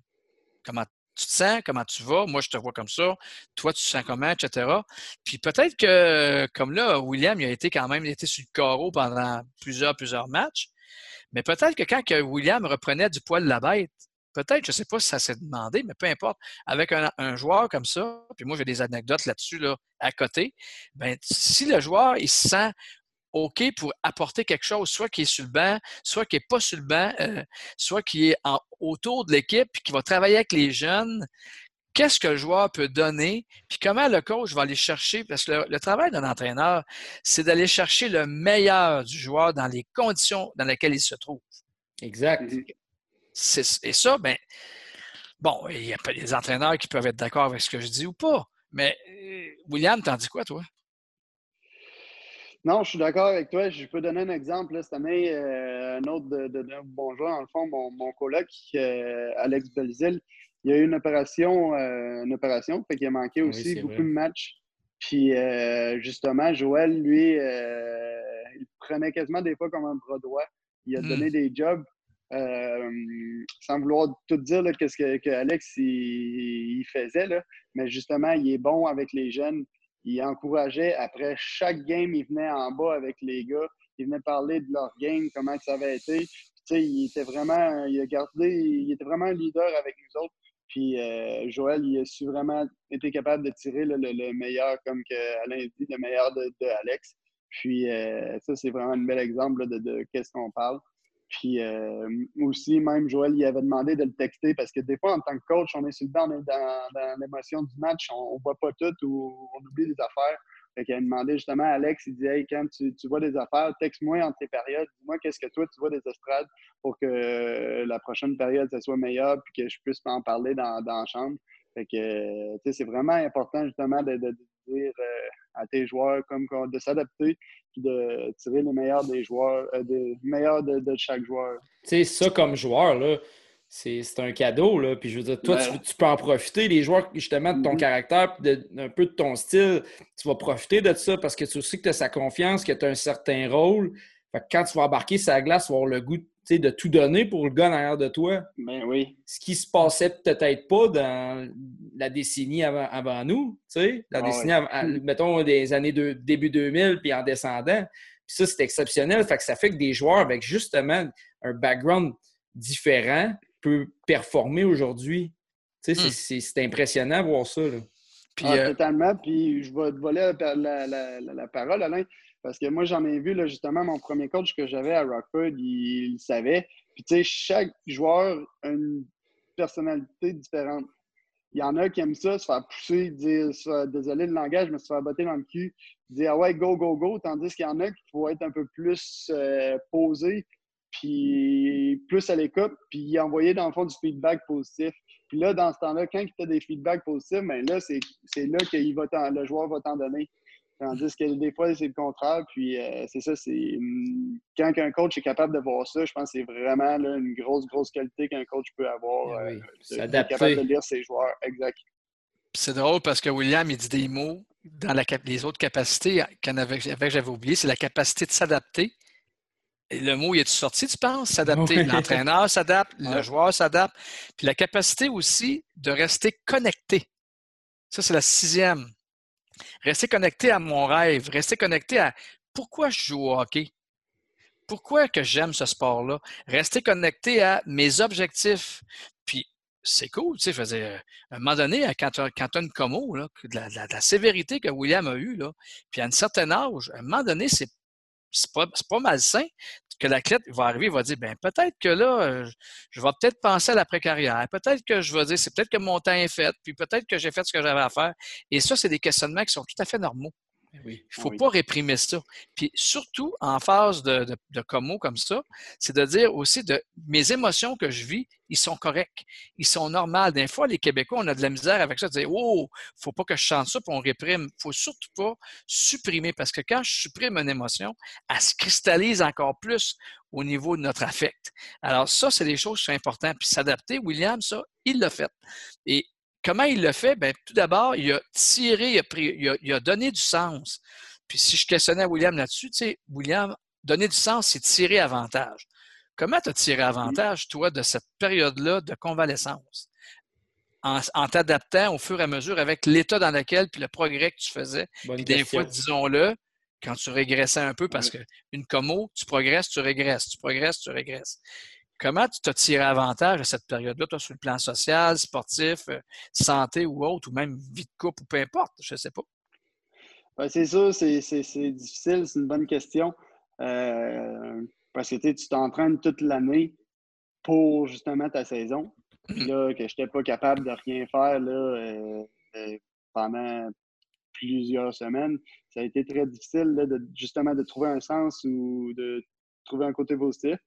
Comment tu te sens, comment tu vas, moi je te vois comme ça, toi tu te sens comment, etc. Puis peut-être que, comme là, William, il a été quand même il a été sur le carreau pendant plusieurs, plusieurs matchs, mais peut-être que quand que William reprenait du poil de la bête, peut-être, je ne sais pas si ça s'est demandé, mais peu importe, avec un, joueur comme ça, puis moi j'ai des anecdotes là-dessus là, à côté, ben si le joueur il se sent OK pour apporter quelque chose, soit qui est sur le banc, soit qui n'est pas sur le banc, euh, soit qui est autour de l'équipe, puis qui va travailler avec les jeunes. Qu'est-ce que le joueur peut donner, puis comment le coach va aller chercher, parce que le, travail d'un entraîneur, c'est d'aller chercher le meilleur du joueur dans les conditions dans lesquelles il se trouve. Exact. Et ça, ben, bon, il y a des entraîneurs qui peuvent être d'accord avec ce que je dis ou pas. Mais euh, William, t'en dis quoi, toi? Non, je suis d'accord avec toi. Je peux donner un exemple. cette année, euh, un autre de, de, bon joueur, dans le fond, mon, mon coloc, euh, Alex Belzil, il a eu une opération, euh, une opération, fait qu'il a manqué aussi beaucoup de matchs. Puis justement, Joël, lui, il prenait quasiment des fois comme un bras droit. Il a hmm. donné des jobs. sans vouloir tout dire qu'est-ce que, Alex il, faisait, là, mais justement, il est bon avec les jeunes il encourageait après chaque game, il venait en bas avec les gars, il venait parler de leur game, comment ça avait été. il était vraiment, il a gardé, il était vraiment un leader avec nous autres. Puis euh, Joël, il a su vraiment été capable de tirer le, meilleur, comme que Alain dit, le meilleur de, Alex. Puis euh, ça, c'est vraiment un bel exemple de, de qu'est-ce qu'on parle. Puis euh, aussi, même Joël, il avait demandé de le texter parce que des fois, en tant que coach, on est sur le banc, on est dans, l'émotion du match, on ne voit pas tout ou on oublie des affaires. Fait qu'il a demandé justement à Alex, il dit Hey, quand tu, vois des affaires, texte-moi entre tes périodes, dis-moi qu'est-ce que toi tu vois des estrades pour que la prochaine période, ça soit meilleure puis que je puisse en parler dans, dans la chambre. Fait que, c'est vraiment important justement de, dire euh, à tes joueurs comme de s'adapter puis de tirer les meilleurs des joueurs, euh, des meilleurs de, chaque joueur. Tu sais, ça comme joueur, là, c'est un cadeau. Là. Puis je veux dire, toi, tu, peux en profiter. Les joueurs, justement, de ton mm-hmm. caractère, un peu de ton style, tu vas profiter de ça parce que tu sais que tu as sa confiance, que tu as un certain rôle. Fait que quand tu vas embarquer sa glace, tu vas avoir le goût de tout donner pour le gars derrière de toi. Ben oui. Ce qui se passait peut-être pas dans la décennie avant, nous, tu sais, la ah décennie, mettons, des années de, début 2000, puis en descendant. Puis ça, c'est exceptionnel. Fait que ça fait que des joueurs avec justement un background différent peut performer aujourd'hui. Tu sais, hmm. c'est impressionnant de voir ça. Puis, ah, euh, Totalement. Puis je vais te voler la, parole, Alain, parce que moi, j'en ai vu, là, justement, mon premier coach que j'avais à Rockford, il, savait. Puis, tu sais, chaque joueur a une personnalité différente. Il y en a qui aiment ça, se faire pousser, dire désolé le langage, mais se faire botter dans le cul, dire ah ouais, go, go, go, tandis qu'il y en a qui vont être un peu plus euh, posés, puis plus à l'écoute, puis envoyer dans le fond du feedback positif. Puis là, dans ce temps-là, quand il a des feedbacks positifs, bien là, c'est là que le joueur va t'en donner. Tandis que des fois, c'est le contraire. Puis euh, c'est ça, c'est hum, quand un coach est capable de voir ça, je pense que c'est vraiment une grosse, grosse qualité qu'un coach peut avoir. Oui, euh, est capable de lire ses joueurs. Exact. C'est drôle parce que William, il dit des mots dans la, les autres capacités que j'avais oublié, c'est la capacité de s'adapter le mot, il est sorti, tu penses? S'adapter. L'entraîneur s'adapte, le joueur s'adapte. Puis la capacité aussi de rester connecté. Ça, c'est la sixième. Rester connecté à mon rêve, rester connecté à pourquoi je joue au hockey? Pourquoi que j'aime ce sport-là? Rester connecté à mes objectifs. Puis c'est cool, tu sais, je à un moment donné, quand tu as, une como, la, sévérité que William a eue, puis à un certain âge, à un moment donné, c'est c'est pas, pas malsain que l'athlète va arriver, il va dire, ben peut-être que là, euh, je vais peut-être penser à l'après-carrière. Peut-être que je vais dire, c'est peut-être que mon temps est fait, puis peut-être que j'ai fait ce que j'avais à faire. Et ça, c'est des questionnements qui sont tout à fait normaux. Il ne faut pas réprimer ça. Puis surtout, en phase de, de, comme ça, c'est de dire aussi de mes émotions que je vis, ils sont corrects. Ils sont normales. Des fois, les Québécois, on a de la misère avec ça, de dire Oh, faut pas que je chante ça, puis on réprime. Il faut surtout pas supprimer, parce que quand je supprime une émotion, elle se cristallise encore plus au niveau de notre affect. Alors, ça, c'est des choses qui sont importantes. Puis s'adapter, William, ça, il l'a fait. Et Comment il le fait? Bien, tout d'abord, il a tiré, il a, pris, il, a, donné du sens. Puis si je questionnais William là-dessus, tu sais, William, donner du sens, c'est tirer avantage. Comment tu as tiré avantage, toi, de cette période-là de convalescence? En, t'adaptant au fur et à mesure avec l'état dans lequel, puis le progrès que tu faisais. puis des fois, disons-le, quand tu régressais un peu, parce qu'une commo, tu progresses, tu régresses, tu progresses, tu régresses. Comment tu t'as tiré avantage à cette période-là, toi, sur le plan social, sportif, euh, santé ou autre, ou même vie de couple ou peu importe, je ne sais pas? Ben, c'est ça, c'est difficile, c'est une bonne question. Euh, parce que tu t'entraînes toute l'année pour justement ta saison. Puis là, que je n'étais pas capable de rien faire là, euh, pendant plusieurs semaines, ça a été très difficile de, justement de trouver un sens ou de trouver un côté positif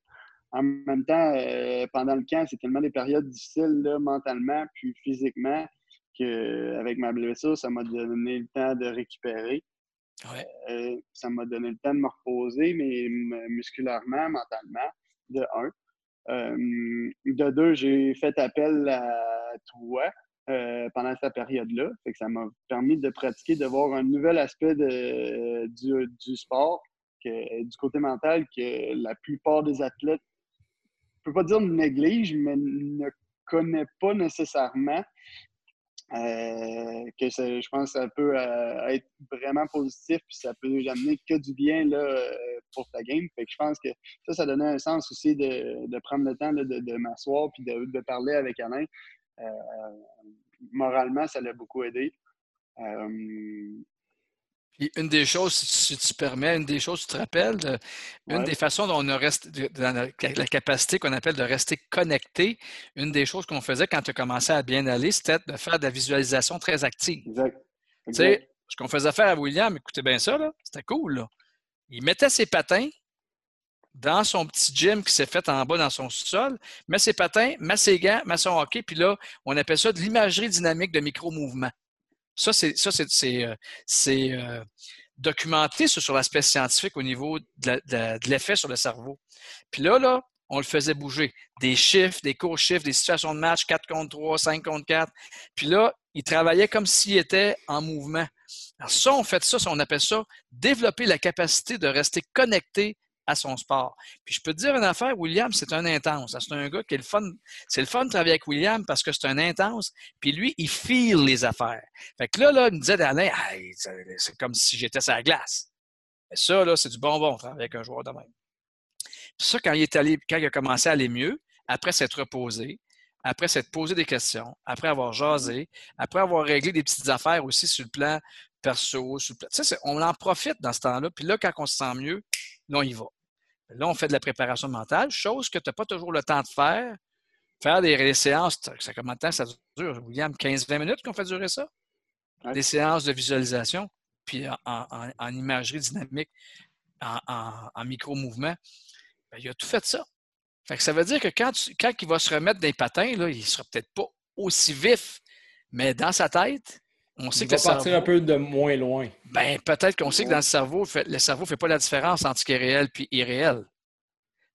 en même temps, euh, pendant le camp, c'est tellement des périodes difficiles là, mentalement puis physiquement qu'avec ma blessure, ça m'a donné le temps de récupérer. Euh, ça m'a donné le temps de me reposer, mais musculairement, mentalement, de un. Euh, de deux, j'ai fait appel à toi pendant cette période-là. ça m'a permis de pratiquer, de voir un nouvel aspect de, du, du, sport, que, du côté mental, que la plupart des athlètes peux pas dire néglige, mais ne connaît pas nécessairement. Euh, que je pense que ça peut euh, être vraiment positif, puis ça peut amener que du bien là, euh, pour ta game. Je pense que ça, ça donnait un sens aussi de, prendre le temps de, m'asseoir puis de, parler avec Alain. moralement, ça l'a beaucoup aidé une des choses, si tu permets, une des choses, tu te rappelles, une des façons dont on a resté, dans la, capacité qu'on appelle de rester connecté, une des choses qu'on faisait quand tu as commencé à bien aller, c'était de faire de la visualisation très active. Exact. Tu sais, ce qu'on faisait faire à William, écoutez bien ça, c'était cool. Là. Il mettait ses patins dans son petit gym qui s'est fait en bas dans son sol, met ses patins, met ses gants, met son hockey, puis là, on appelle ça de l'imagerie dynamique de micro-mouvement. Ça, c'est, euh, euh, documenté sur l'aspect scientifique au niveau de, l'effet sur le cerveau. Puis là, là, on le faisait bouger. Des chiffres, des courts chiffres, des situations de match, 4 contre 3, 5 contre 4. Puis là, il travaillait comme s'il était en mouvement. Alors ça, on fait ça, on appelle ça développer la capacité de rester connecté à son sport. Puis je peux te dire une affaire, William, c'est un intense. C'est un gars qui est le fun. C'est le fun de travailler avec William parce que c'est un intense. Puis lui, il file les affaires. Fait que là, là il me disait Alain, c'est comme si j'étais sur la glace. Mais ça, là, c'est du bonbon, travailler avec un joueur de même. Puis ça, quand il est allé, quand il a commencé à aller mieux, après s'être reposé, après s'être posé des questions, après avoir jasé, après avoir réglé des petites affaires aussi sur le plan perso, sur le plan... On en profite dans ce temps-là. Puis là, quand on se sent mieux, là, on y va. Là, on fait de la préparation mentale, chose que tu n'as pas toujours le temps de faire. Faire des, séances, ça, combien de temps ça dure, William? 15-20 minutes qu'on fait durer ça? Des séances de visualisation, puis en, imagerie dynamique, en, micro-mouvement. Ben, il a tout fait ça. ça veut dire que quand, quand il va se remettre des patins, là, il ne sera peut-être pas aussi vif, mais dans sa tête, on sait que va partir un peu de moins loin. Ben, peut-être qu'on sait que dans le cerveau, le cerveau ne fait pas la différence entre ce qui est réel et irréel.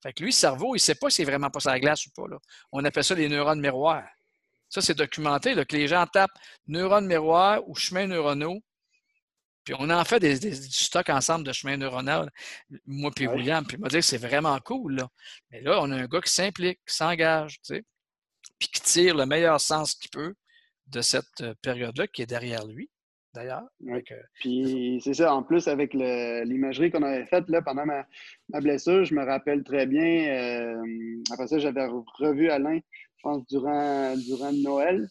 Fait que lui, le cerveau, il ne sait pas si c'est vraiment pas sa glace ou pas. Là. On appelle ça les neurones miroirs. Ça, c'est documenté, là, que les gens tapent neurones miroirs ou chemins neuronaux. Puis on en fait des, du stock ensemble de chemins neuronaux, moi puis William. Puis il m'a dit que c'est vraiment cool. Là. Mais là, on a un gars qui s'implique, qui s'engage, tu sais, puis qui tire le meilleur sens qu'il peut de cette période-là qui est derrière lui, d'ailleurs. Puis c'est ça, en plus, avec l'imagerie qu'on avait faite là, pendant ma, blessure, je me rappelle très bien. après ça, j'avais revu Alain, je pense, durant, durant Noël.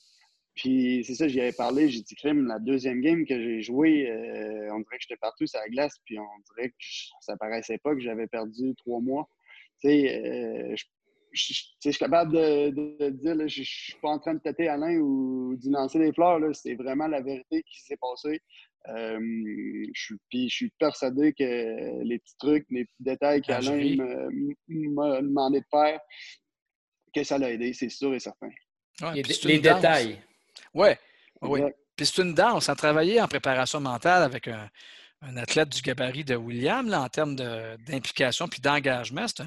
Puis c'est ça, j'y avais parlé, j'ai dit crime, la deuxième game que j'ai joué, on dirait que j'étais partout sur la glace, puis on dirait que ça paraissait pas que j'avais perdu trois mois. Tu sais, je je, suis capable de, dire, je ne suis pas en train de têter Alain ou d'y lancer des fleurs. C'est vraiment la vérité qui s'est passée. Euh, je, puis je suis persuadé que les petits trucs, les petits détails qu'Alain m'a demandé de faire, que ça l'a aidé, c'est sûr et certain. les, détails. Oui, oui. Puis c'est une danse. À travailler en préparation mentale avec un, un athlète du gabarit de William là, en termes d'implication puis d'engagement. C'est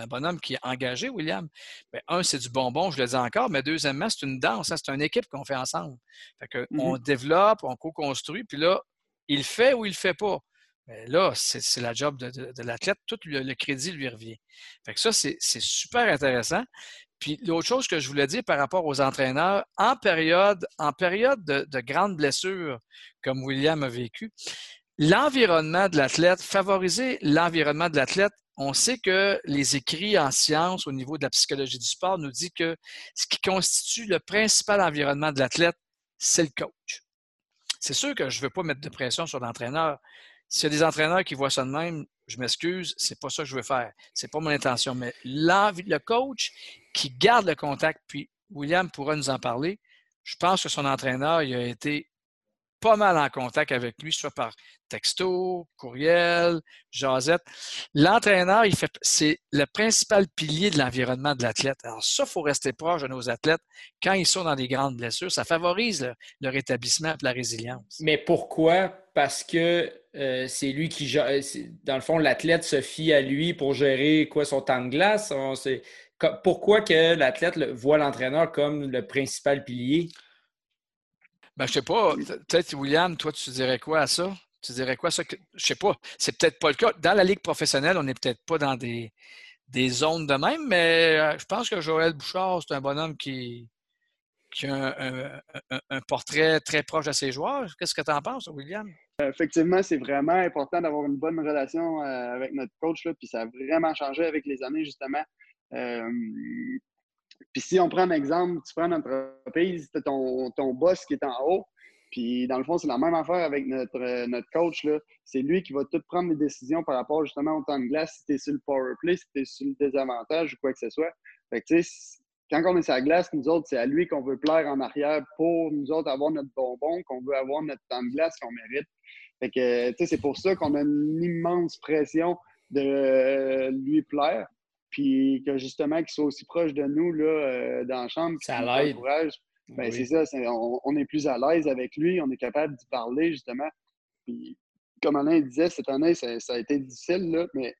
un, bonhomme qui est engagé, William. Mais un, c'est du bonbon, je le dis encore, mais deuxièmement, c'est une danse, hein, c'est une équipe qu'on fait ensemble. Fait que On mm-hmm. développe, on co-construit, puis là, il fait ou il ne fait pas. Mais là, c'est la job de, l'athlète, tout le, crédit lui revient. Fait que ça, c'est super intéressant. Puis l'autre chose que je voulais dire par rapport aux entraîneurs, en période, en période de, de grandes blessures, comme William a vécu, L'environnement de l'athlète, favoriser l'environnement de l'athlète, on sait que les écrits en sciences au niveau de la psychologie du sport nous disent que ce qui constitue le principal environnement de l'athlète, c'est le coach. C'est sûr que je ne veux pas mettre de pression sur l'entraîneur. S'il y a des entraîneurs qui voient ça de même, je m'excuse, c'est pas ça que je veux faire. C'est pas mon intention. Mais le coach qui garde le contact, puis William pourra nous en parler, je pense que son entraîneur il a été pas mal en contact avec lui, soit par texto, courriel, jasette. L'entraîneur, il fait, c'est le principal pilier de l'environnement de l'athlète. Alors ça, il faut rester proche de nos athlètes quand ils sont dans des grandes blessures. Ça favorise le, rétablissement et la résilience. Mais pourquoi? Parce que euh, c'est lui qui gère. Dans le fond, l'athlète se fie à lui pour gérer quoi son temps de glace? pourquoi que l'athlète voit l'entraîneur comme le principal pilier? Ben, je sais pas. Peut-être, William, toi, tu dirais quoi à ça? Tu dirais quoi ça? Je sais pas. C'est peut-être pas le cas. Dans la Ligue professionnelle, on n'est peut-être pas dans des, des zones de même, mais euh, je pense que Joël Bouchard, c'est un bonhomme qui, qui a un, portrait très proche de ses joueurs. Qu'est-ce que tu en penses, William? Effectivement, c'est vraiment important d'avoir une bonne relation euh, avec notre coach, là, puis ça a vraiment changé avec les années, justement. Euh, puis si on prend un exemple, tu prends notre entreprise, tu ton, ton boss qui est en haut, puis dans le fond, c'est la même affaire avec notre, notre coach. C'est lui qui va tout prendre les décisions par rapport justement au temps de glace, si tu es sur le power play, si tu es sur le désavantage ou quoi que ce soit. Fait que, quand on est sur la glace, nous autres, c'est à lui qu'on veut plaire en arrière pour nous autres avoir notre bonbon, qu'on veut avoir notre temps de glace qu'on mérite. Fait que, c'est pour ça qu'on a une immense pression de lui plaire. Puis que justement, qu'il soit aussi proche de nous là, euh, dans la chambre. Ça l'aide. Ben, C'est ça, on, est plus à l'aise avec lui, on est capable d'y parler justement. Puis, comme Alain disait, cette année, ça, a été difficile, là, mais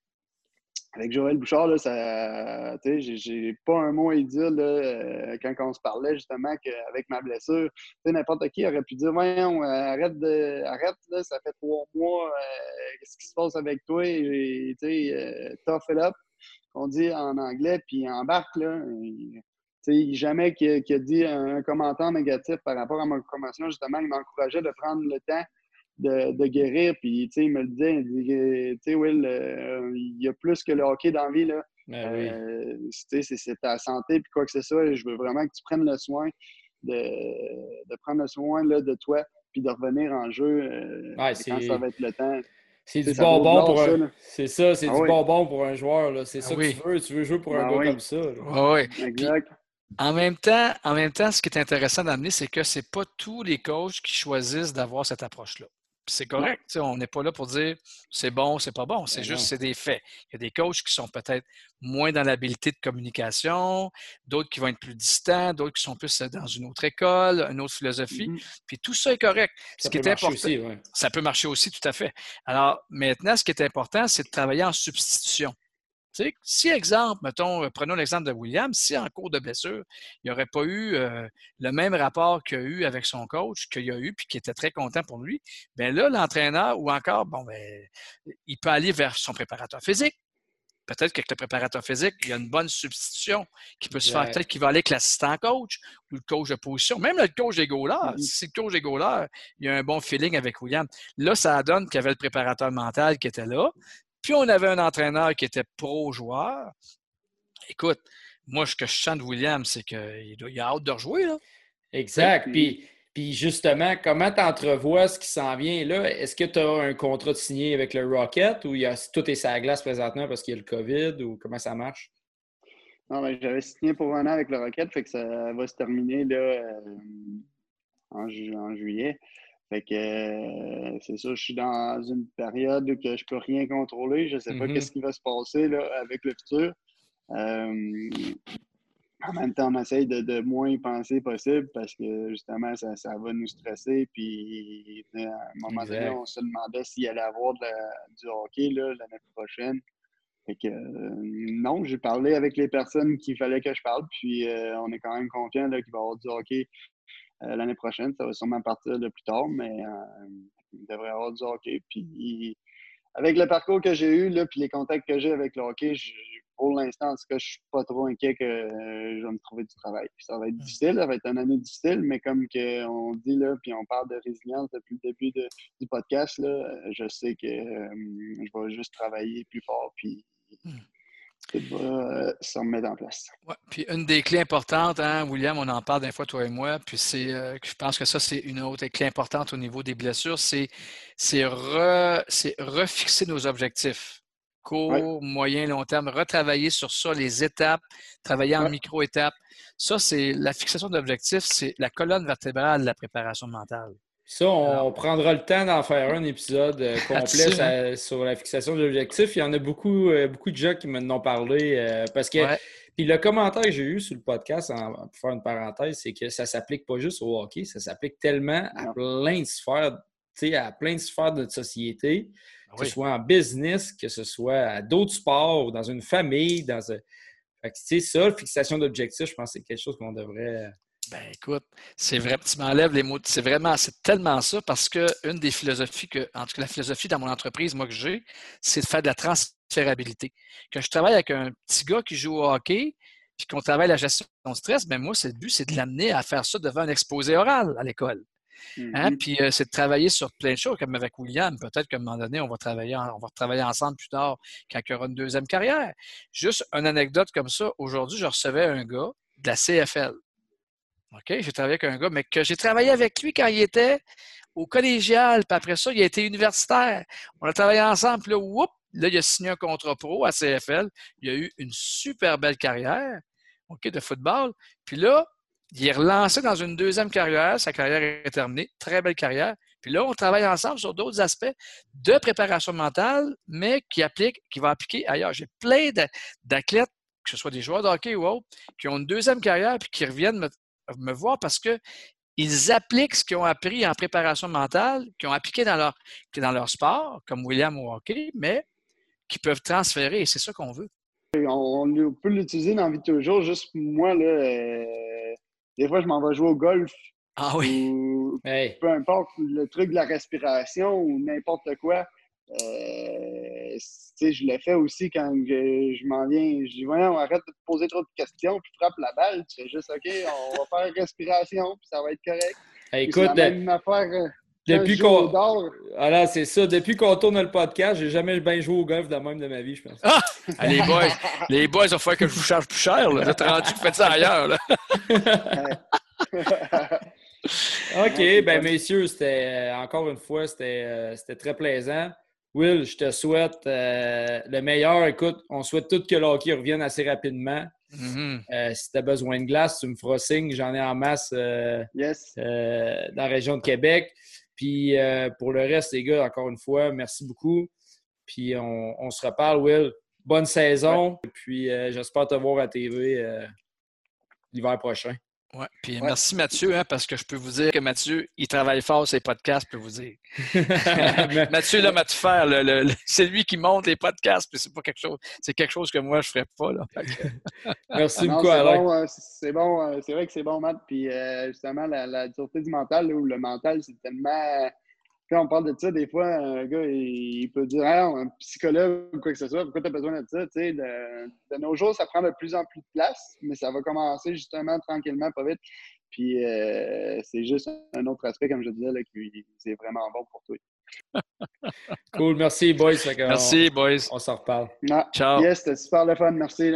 avec Joël Bouchard, là, ça, j'ai pas un mot à dire là, euh, quand on se parlait justement avec ma blessure. N'importe qui aurait pu dire Voyons, euh, arrête, de, arrête là, ça fait trois mois, euh, qu'est-ce qui se passe avec toi? Et, tough it up, on dit en anglais, puis embarque. Là, et, jamais qu'il a, a, dit un commentaire négatif par rapport à ma formation, justement, il m'encourageait de prendre le temps de, guérir. Puis, il me le disait, il dit, tu sais, Will, euh, il y a plus que le hockey dans la vie, là. Ben euh, c'est ta santé, puis quoi que ce soit. Je veux vraiment que tu prennes le soin de, prendre le soin là, de toi, puis de revenir en jeu euh, quand ça va être le temps. C'est du bonbon pour un... C'est ça, c'est ah du bonbon pour un joueur. C'est ah ça que tu veux. Tu veux jouer pour un ah gars comme ça. oui. Exact. en même, temps, en même temps, ce qui est intéressant d'amener, c'est que ce n'est pas tous les coachs qui choisissent d'avoir cette approche-là c'est correct. On n'est pas là pour dire c'est bon, c'est pas bon. C'est ben juste, c'est des faits. Il y a des coachs qui sont peut-être moins dans l'habilité de communication, d'autres qui vont être plus distants, d'autres qui sont plus dans une autre école, une autre philosophie. Mm-hmm. Puis tout ça est correct. Ça ce qui est important, aussi, ça peut marcher aussi, tout à fait. Alors maintenant, ce qui est important, c'est de travailler en substitution si, exemple, mettons, euh, prenons l'exemple de William, si en cours de blessure, il n'y aurait pas eu euh, le même rapport qu'il a eu avec son coach, qu'il a eu, puis qui était très content pour lui, bien là, l'entraîneur, ou encore, bon, ben, il peut aller vers son préparateur physique. Peut-être qu'avec le préparateur physique, il y a une bonne substitution qui peut se faire. Peut-être qu'il va aller avec l'assistant coach ou le coach de position. Même le coach des goalers, mm-hmm. si le coach des goalers, il y a un bon feeling avec William. Là, ça donne qu'il y avait le préparateur mental qui était là. Puis on avait un entraîneur qui était pro-joueur. Écoute, moi, ce que je sens de William, c'est qu'il a hâte de rejouer. Là. Exact. Puis, puis justement, comment tu entrevois ce qui s'en vient là? Est-ce que tu as un contrat de signé avec le Rocket ou il y a, tout est sa glace présentement parce qu'il y a le COVID ou comment ça marche? Non, mais j'avais signé pour un an avec le Rocket, fait que ça va se terminer là, euh, en, en, juillet. Fait que euh, c'est ça, je suis dans une période où que je peux rien contrôler. Je ne sais pas mm-hmm. qu'est-ce qui va se passer là, avec le futur. Euh, en même temps, on essaye de, de, moins y penser possible parce que justement, ça, ça va nous stresser. Puis à un moment donné, on se demandait s'il allait avoir du hockey l'année prochaine. Fait que euh, non, j'ai parlé avec les personnes qu'il fallait que je parle, puis on est quand même confiant qu'il va y avoir du hockey l'année prochaine. Ça va sûrement partir de plus tard, mais euh, il devrait y avoir du hockey. Puis avec le parcours que j'ai eu, là, puis les contacts que j'ai avec le hockey, pour l'instant, en tout cas, je suis pas trop inquiet que euh, je vais me trouver du travail. ça va être mm. difficile, ça va être une année difficile, mais comme on dit là, puis on parle de résilience depuis le début du podcast, là, je sais que je vais juste travailler plus fort, puis mm tout va euh, se remettre en place. Ouais. Puis une des clés importantes, hein, William, on en parle d'un fois, toi et moi, puis c'est, euh, je pense que ça, c'est une autre clé importante au niveau des blessures, c'est, c'est, refixer nos objectifs. Court, moyen, long terme, retravailler sur ça, les étapes, travailler en micro-étapes. Ça, c'est la fixation d'objectifs, c'est la colonne vertébrale de la préparation mentale. Ça, on, prendra le temps d'en faire un épisode euh, complet sur la fixation de l'objectif. Il y en a beaucoup, euh, beaucoup de gens qui m'en ont parlé euh, parce que. Puis le commentaire que j'ai eu sur le podcast, pour faire une parenthèse, c'est que ça ne s'applique pas juste au hockey, ça s'applique tellement à plein de sphères, à plein de sphères de notre société, ah que ce soit en business, que ce soit à d'autres sports, dans une famille, dans un. Fait que, ça, la fixation d'objectif, je pense que c'est quelque chose qu'on devrait ben écoute, c'est vrai, tu m'enlèves les mots. C'est vraiment, c'est tellement ça parce que une des philosophies que, en tout cas, la philosophie dans mon entreprise, moi que j'ai, c'est de faire de la transférabilité. Quand je travaille avec un petit gars qui joue au hockey, puis qu'on travaille la gestion de stress, mais ben, moi, le but, c'est de l'amener à faire ça devant un exposé oral à l'école. Hein? Mm-hmm. Puis euh, c'est de travailler sur plein de choses, comme avec William. Peut-être qu'à un moment donné, on va travailler, on va travailler ensemble plus tard quand il y aura une deuxième carrière. Juste une anecdote comme ça. Aujourd'hui, je recevais un gars de la CFL. OK? J'ai travaillé avec un gars, mais que j'ai travaillé avec lui quand il était au collégial, puis après ça, il a été universitaire. On a travaillé ensemble, puis là, là, il a signé un contrat pro à CFL. Il a eu une super belle carrière, OK, de football. Puis là, il est relancé dans une deuxième carrière. Sa carrière est terminée. Très belle carrière. Puis là, on travaille ensemble sur d'autres aspects de préparation mentale, mais qui appliquent, qui vont appliquer ailleurs. J'ai plein d'athlètes, que ce soit des joueurs de hockey ou autres, qui ont une deuxième carrière puis qui reviennent me, me voir parce que ils appliquent ce qu'ils ont appris en préparation mentale, qu'ils ont appliqué dans leur, dans leur sport, comme William au hockey, mais qui peuvent transférer, et c'est ça qu'on veut. On, peut l'utiliser dans la vie de tous les jours. Juste moi, là, euh, des fois, je m'en vais jouer au golf. Ah oui. Peu importe le truc de la respiration ou n'importe quoi. Euh, je le fais aussi quand je, m'en viens. Je dis, voyons, arrête de te poser trop de questions, puis frappe la balle. Tu fais juste, OK, on va faire respiration, puis ça va être correct. écoute, même affaire, euh, depuis qu'on. Ah c'est ça. Depuis qu'on tourne le podcast, j'ai jamais bien joué au golf de même de ma vie, je pense. Ah! ah les boys, les boys, il va falloir que je vous charge plus cher. Là. J'ai rendu que vous faites ça ailleurs. Là. *laughs* OK, ben messieurs, c'était euh, encore une fois, c'était très plaisant. Will, je te souhaite euh, le meilleur. Écoute, on souhaite tout que l'hockey revienne assez rapidement. Mm-hmm. Euh, si tu as besoin de glace, tu me feras signe. J'en ai en masse euh, dans la région de Québec. Puis pour le reste, les gars, encore une fois, merci beaucoup. Puis on, se reparle, Will. Bonne saison. Puis j'espère te voir à TV l'hiver prochain. Ouais. Puis merci Mathieu, hein, parce que je peux vous dire que Mathieu, il travaille fort sur les podcasts, je peux vous dire. *laughs* *laughs* Mathieu, là, Mathieu Faire, c'est lui qui monte les podcasts, puis c'est pas quelque chose, c'est quelque chose que moi, je ferais pas. Là. *laughs* merci beaucoup, Alain. c'est bon, euh, c'est vrai que c'est bon, Matt. Puis euh, justement, la, la dureté du mental, ou le mental, c'est tellement quand on parle de ça, des fois, un gars, il, peut dire ah, un psychologue ou quoi que ce soit, pourquoi tu as besoin de ça? de, de, nos jours, ça prend de plus en plus de place, mais ça va commencer justement tranquillement, pas vite. Puis euh, c'est juste un autre aspect, comme je disais, là, qui c'est vraiment bon pour toi. cool, merci, boys. merci, boys. On s'en reparle. Ah, Ciao. Yes, c'était super le fun. Merci.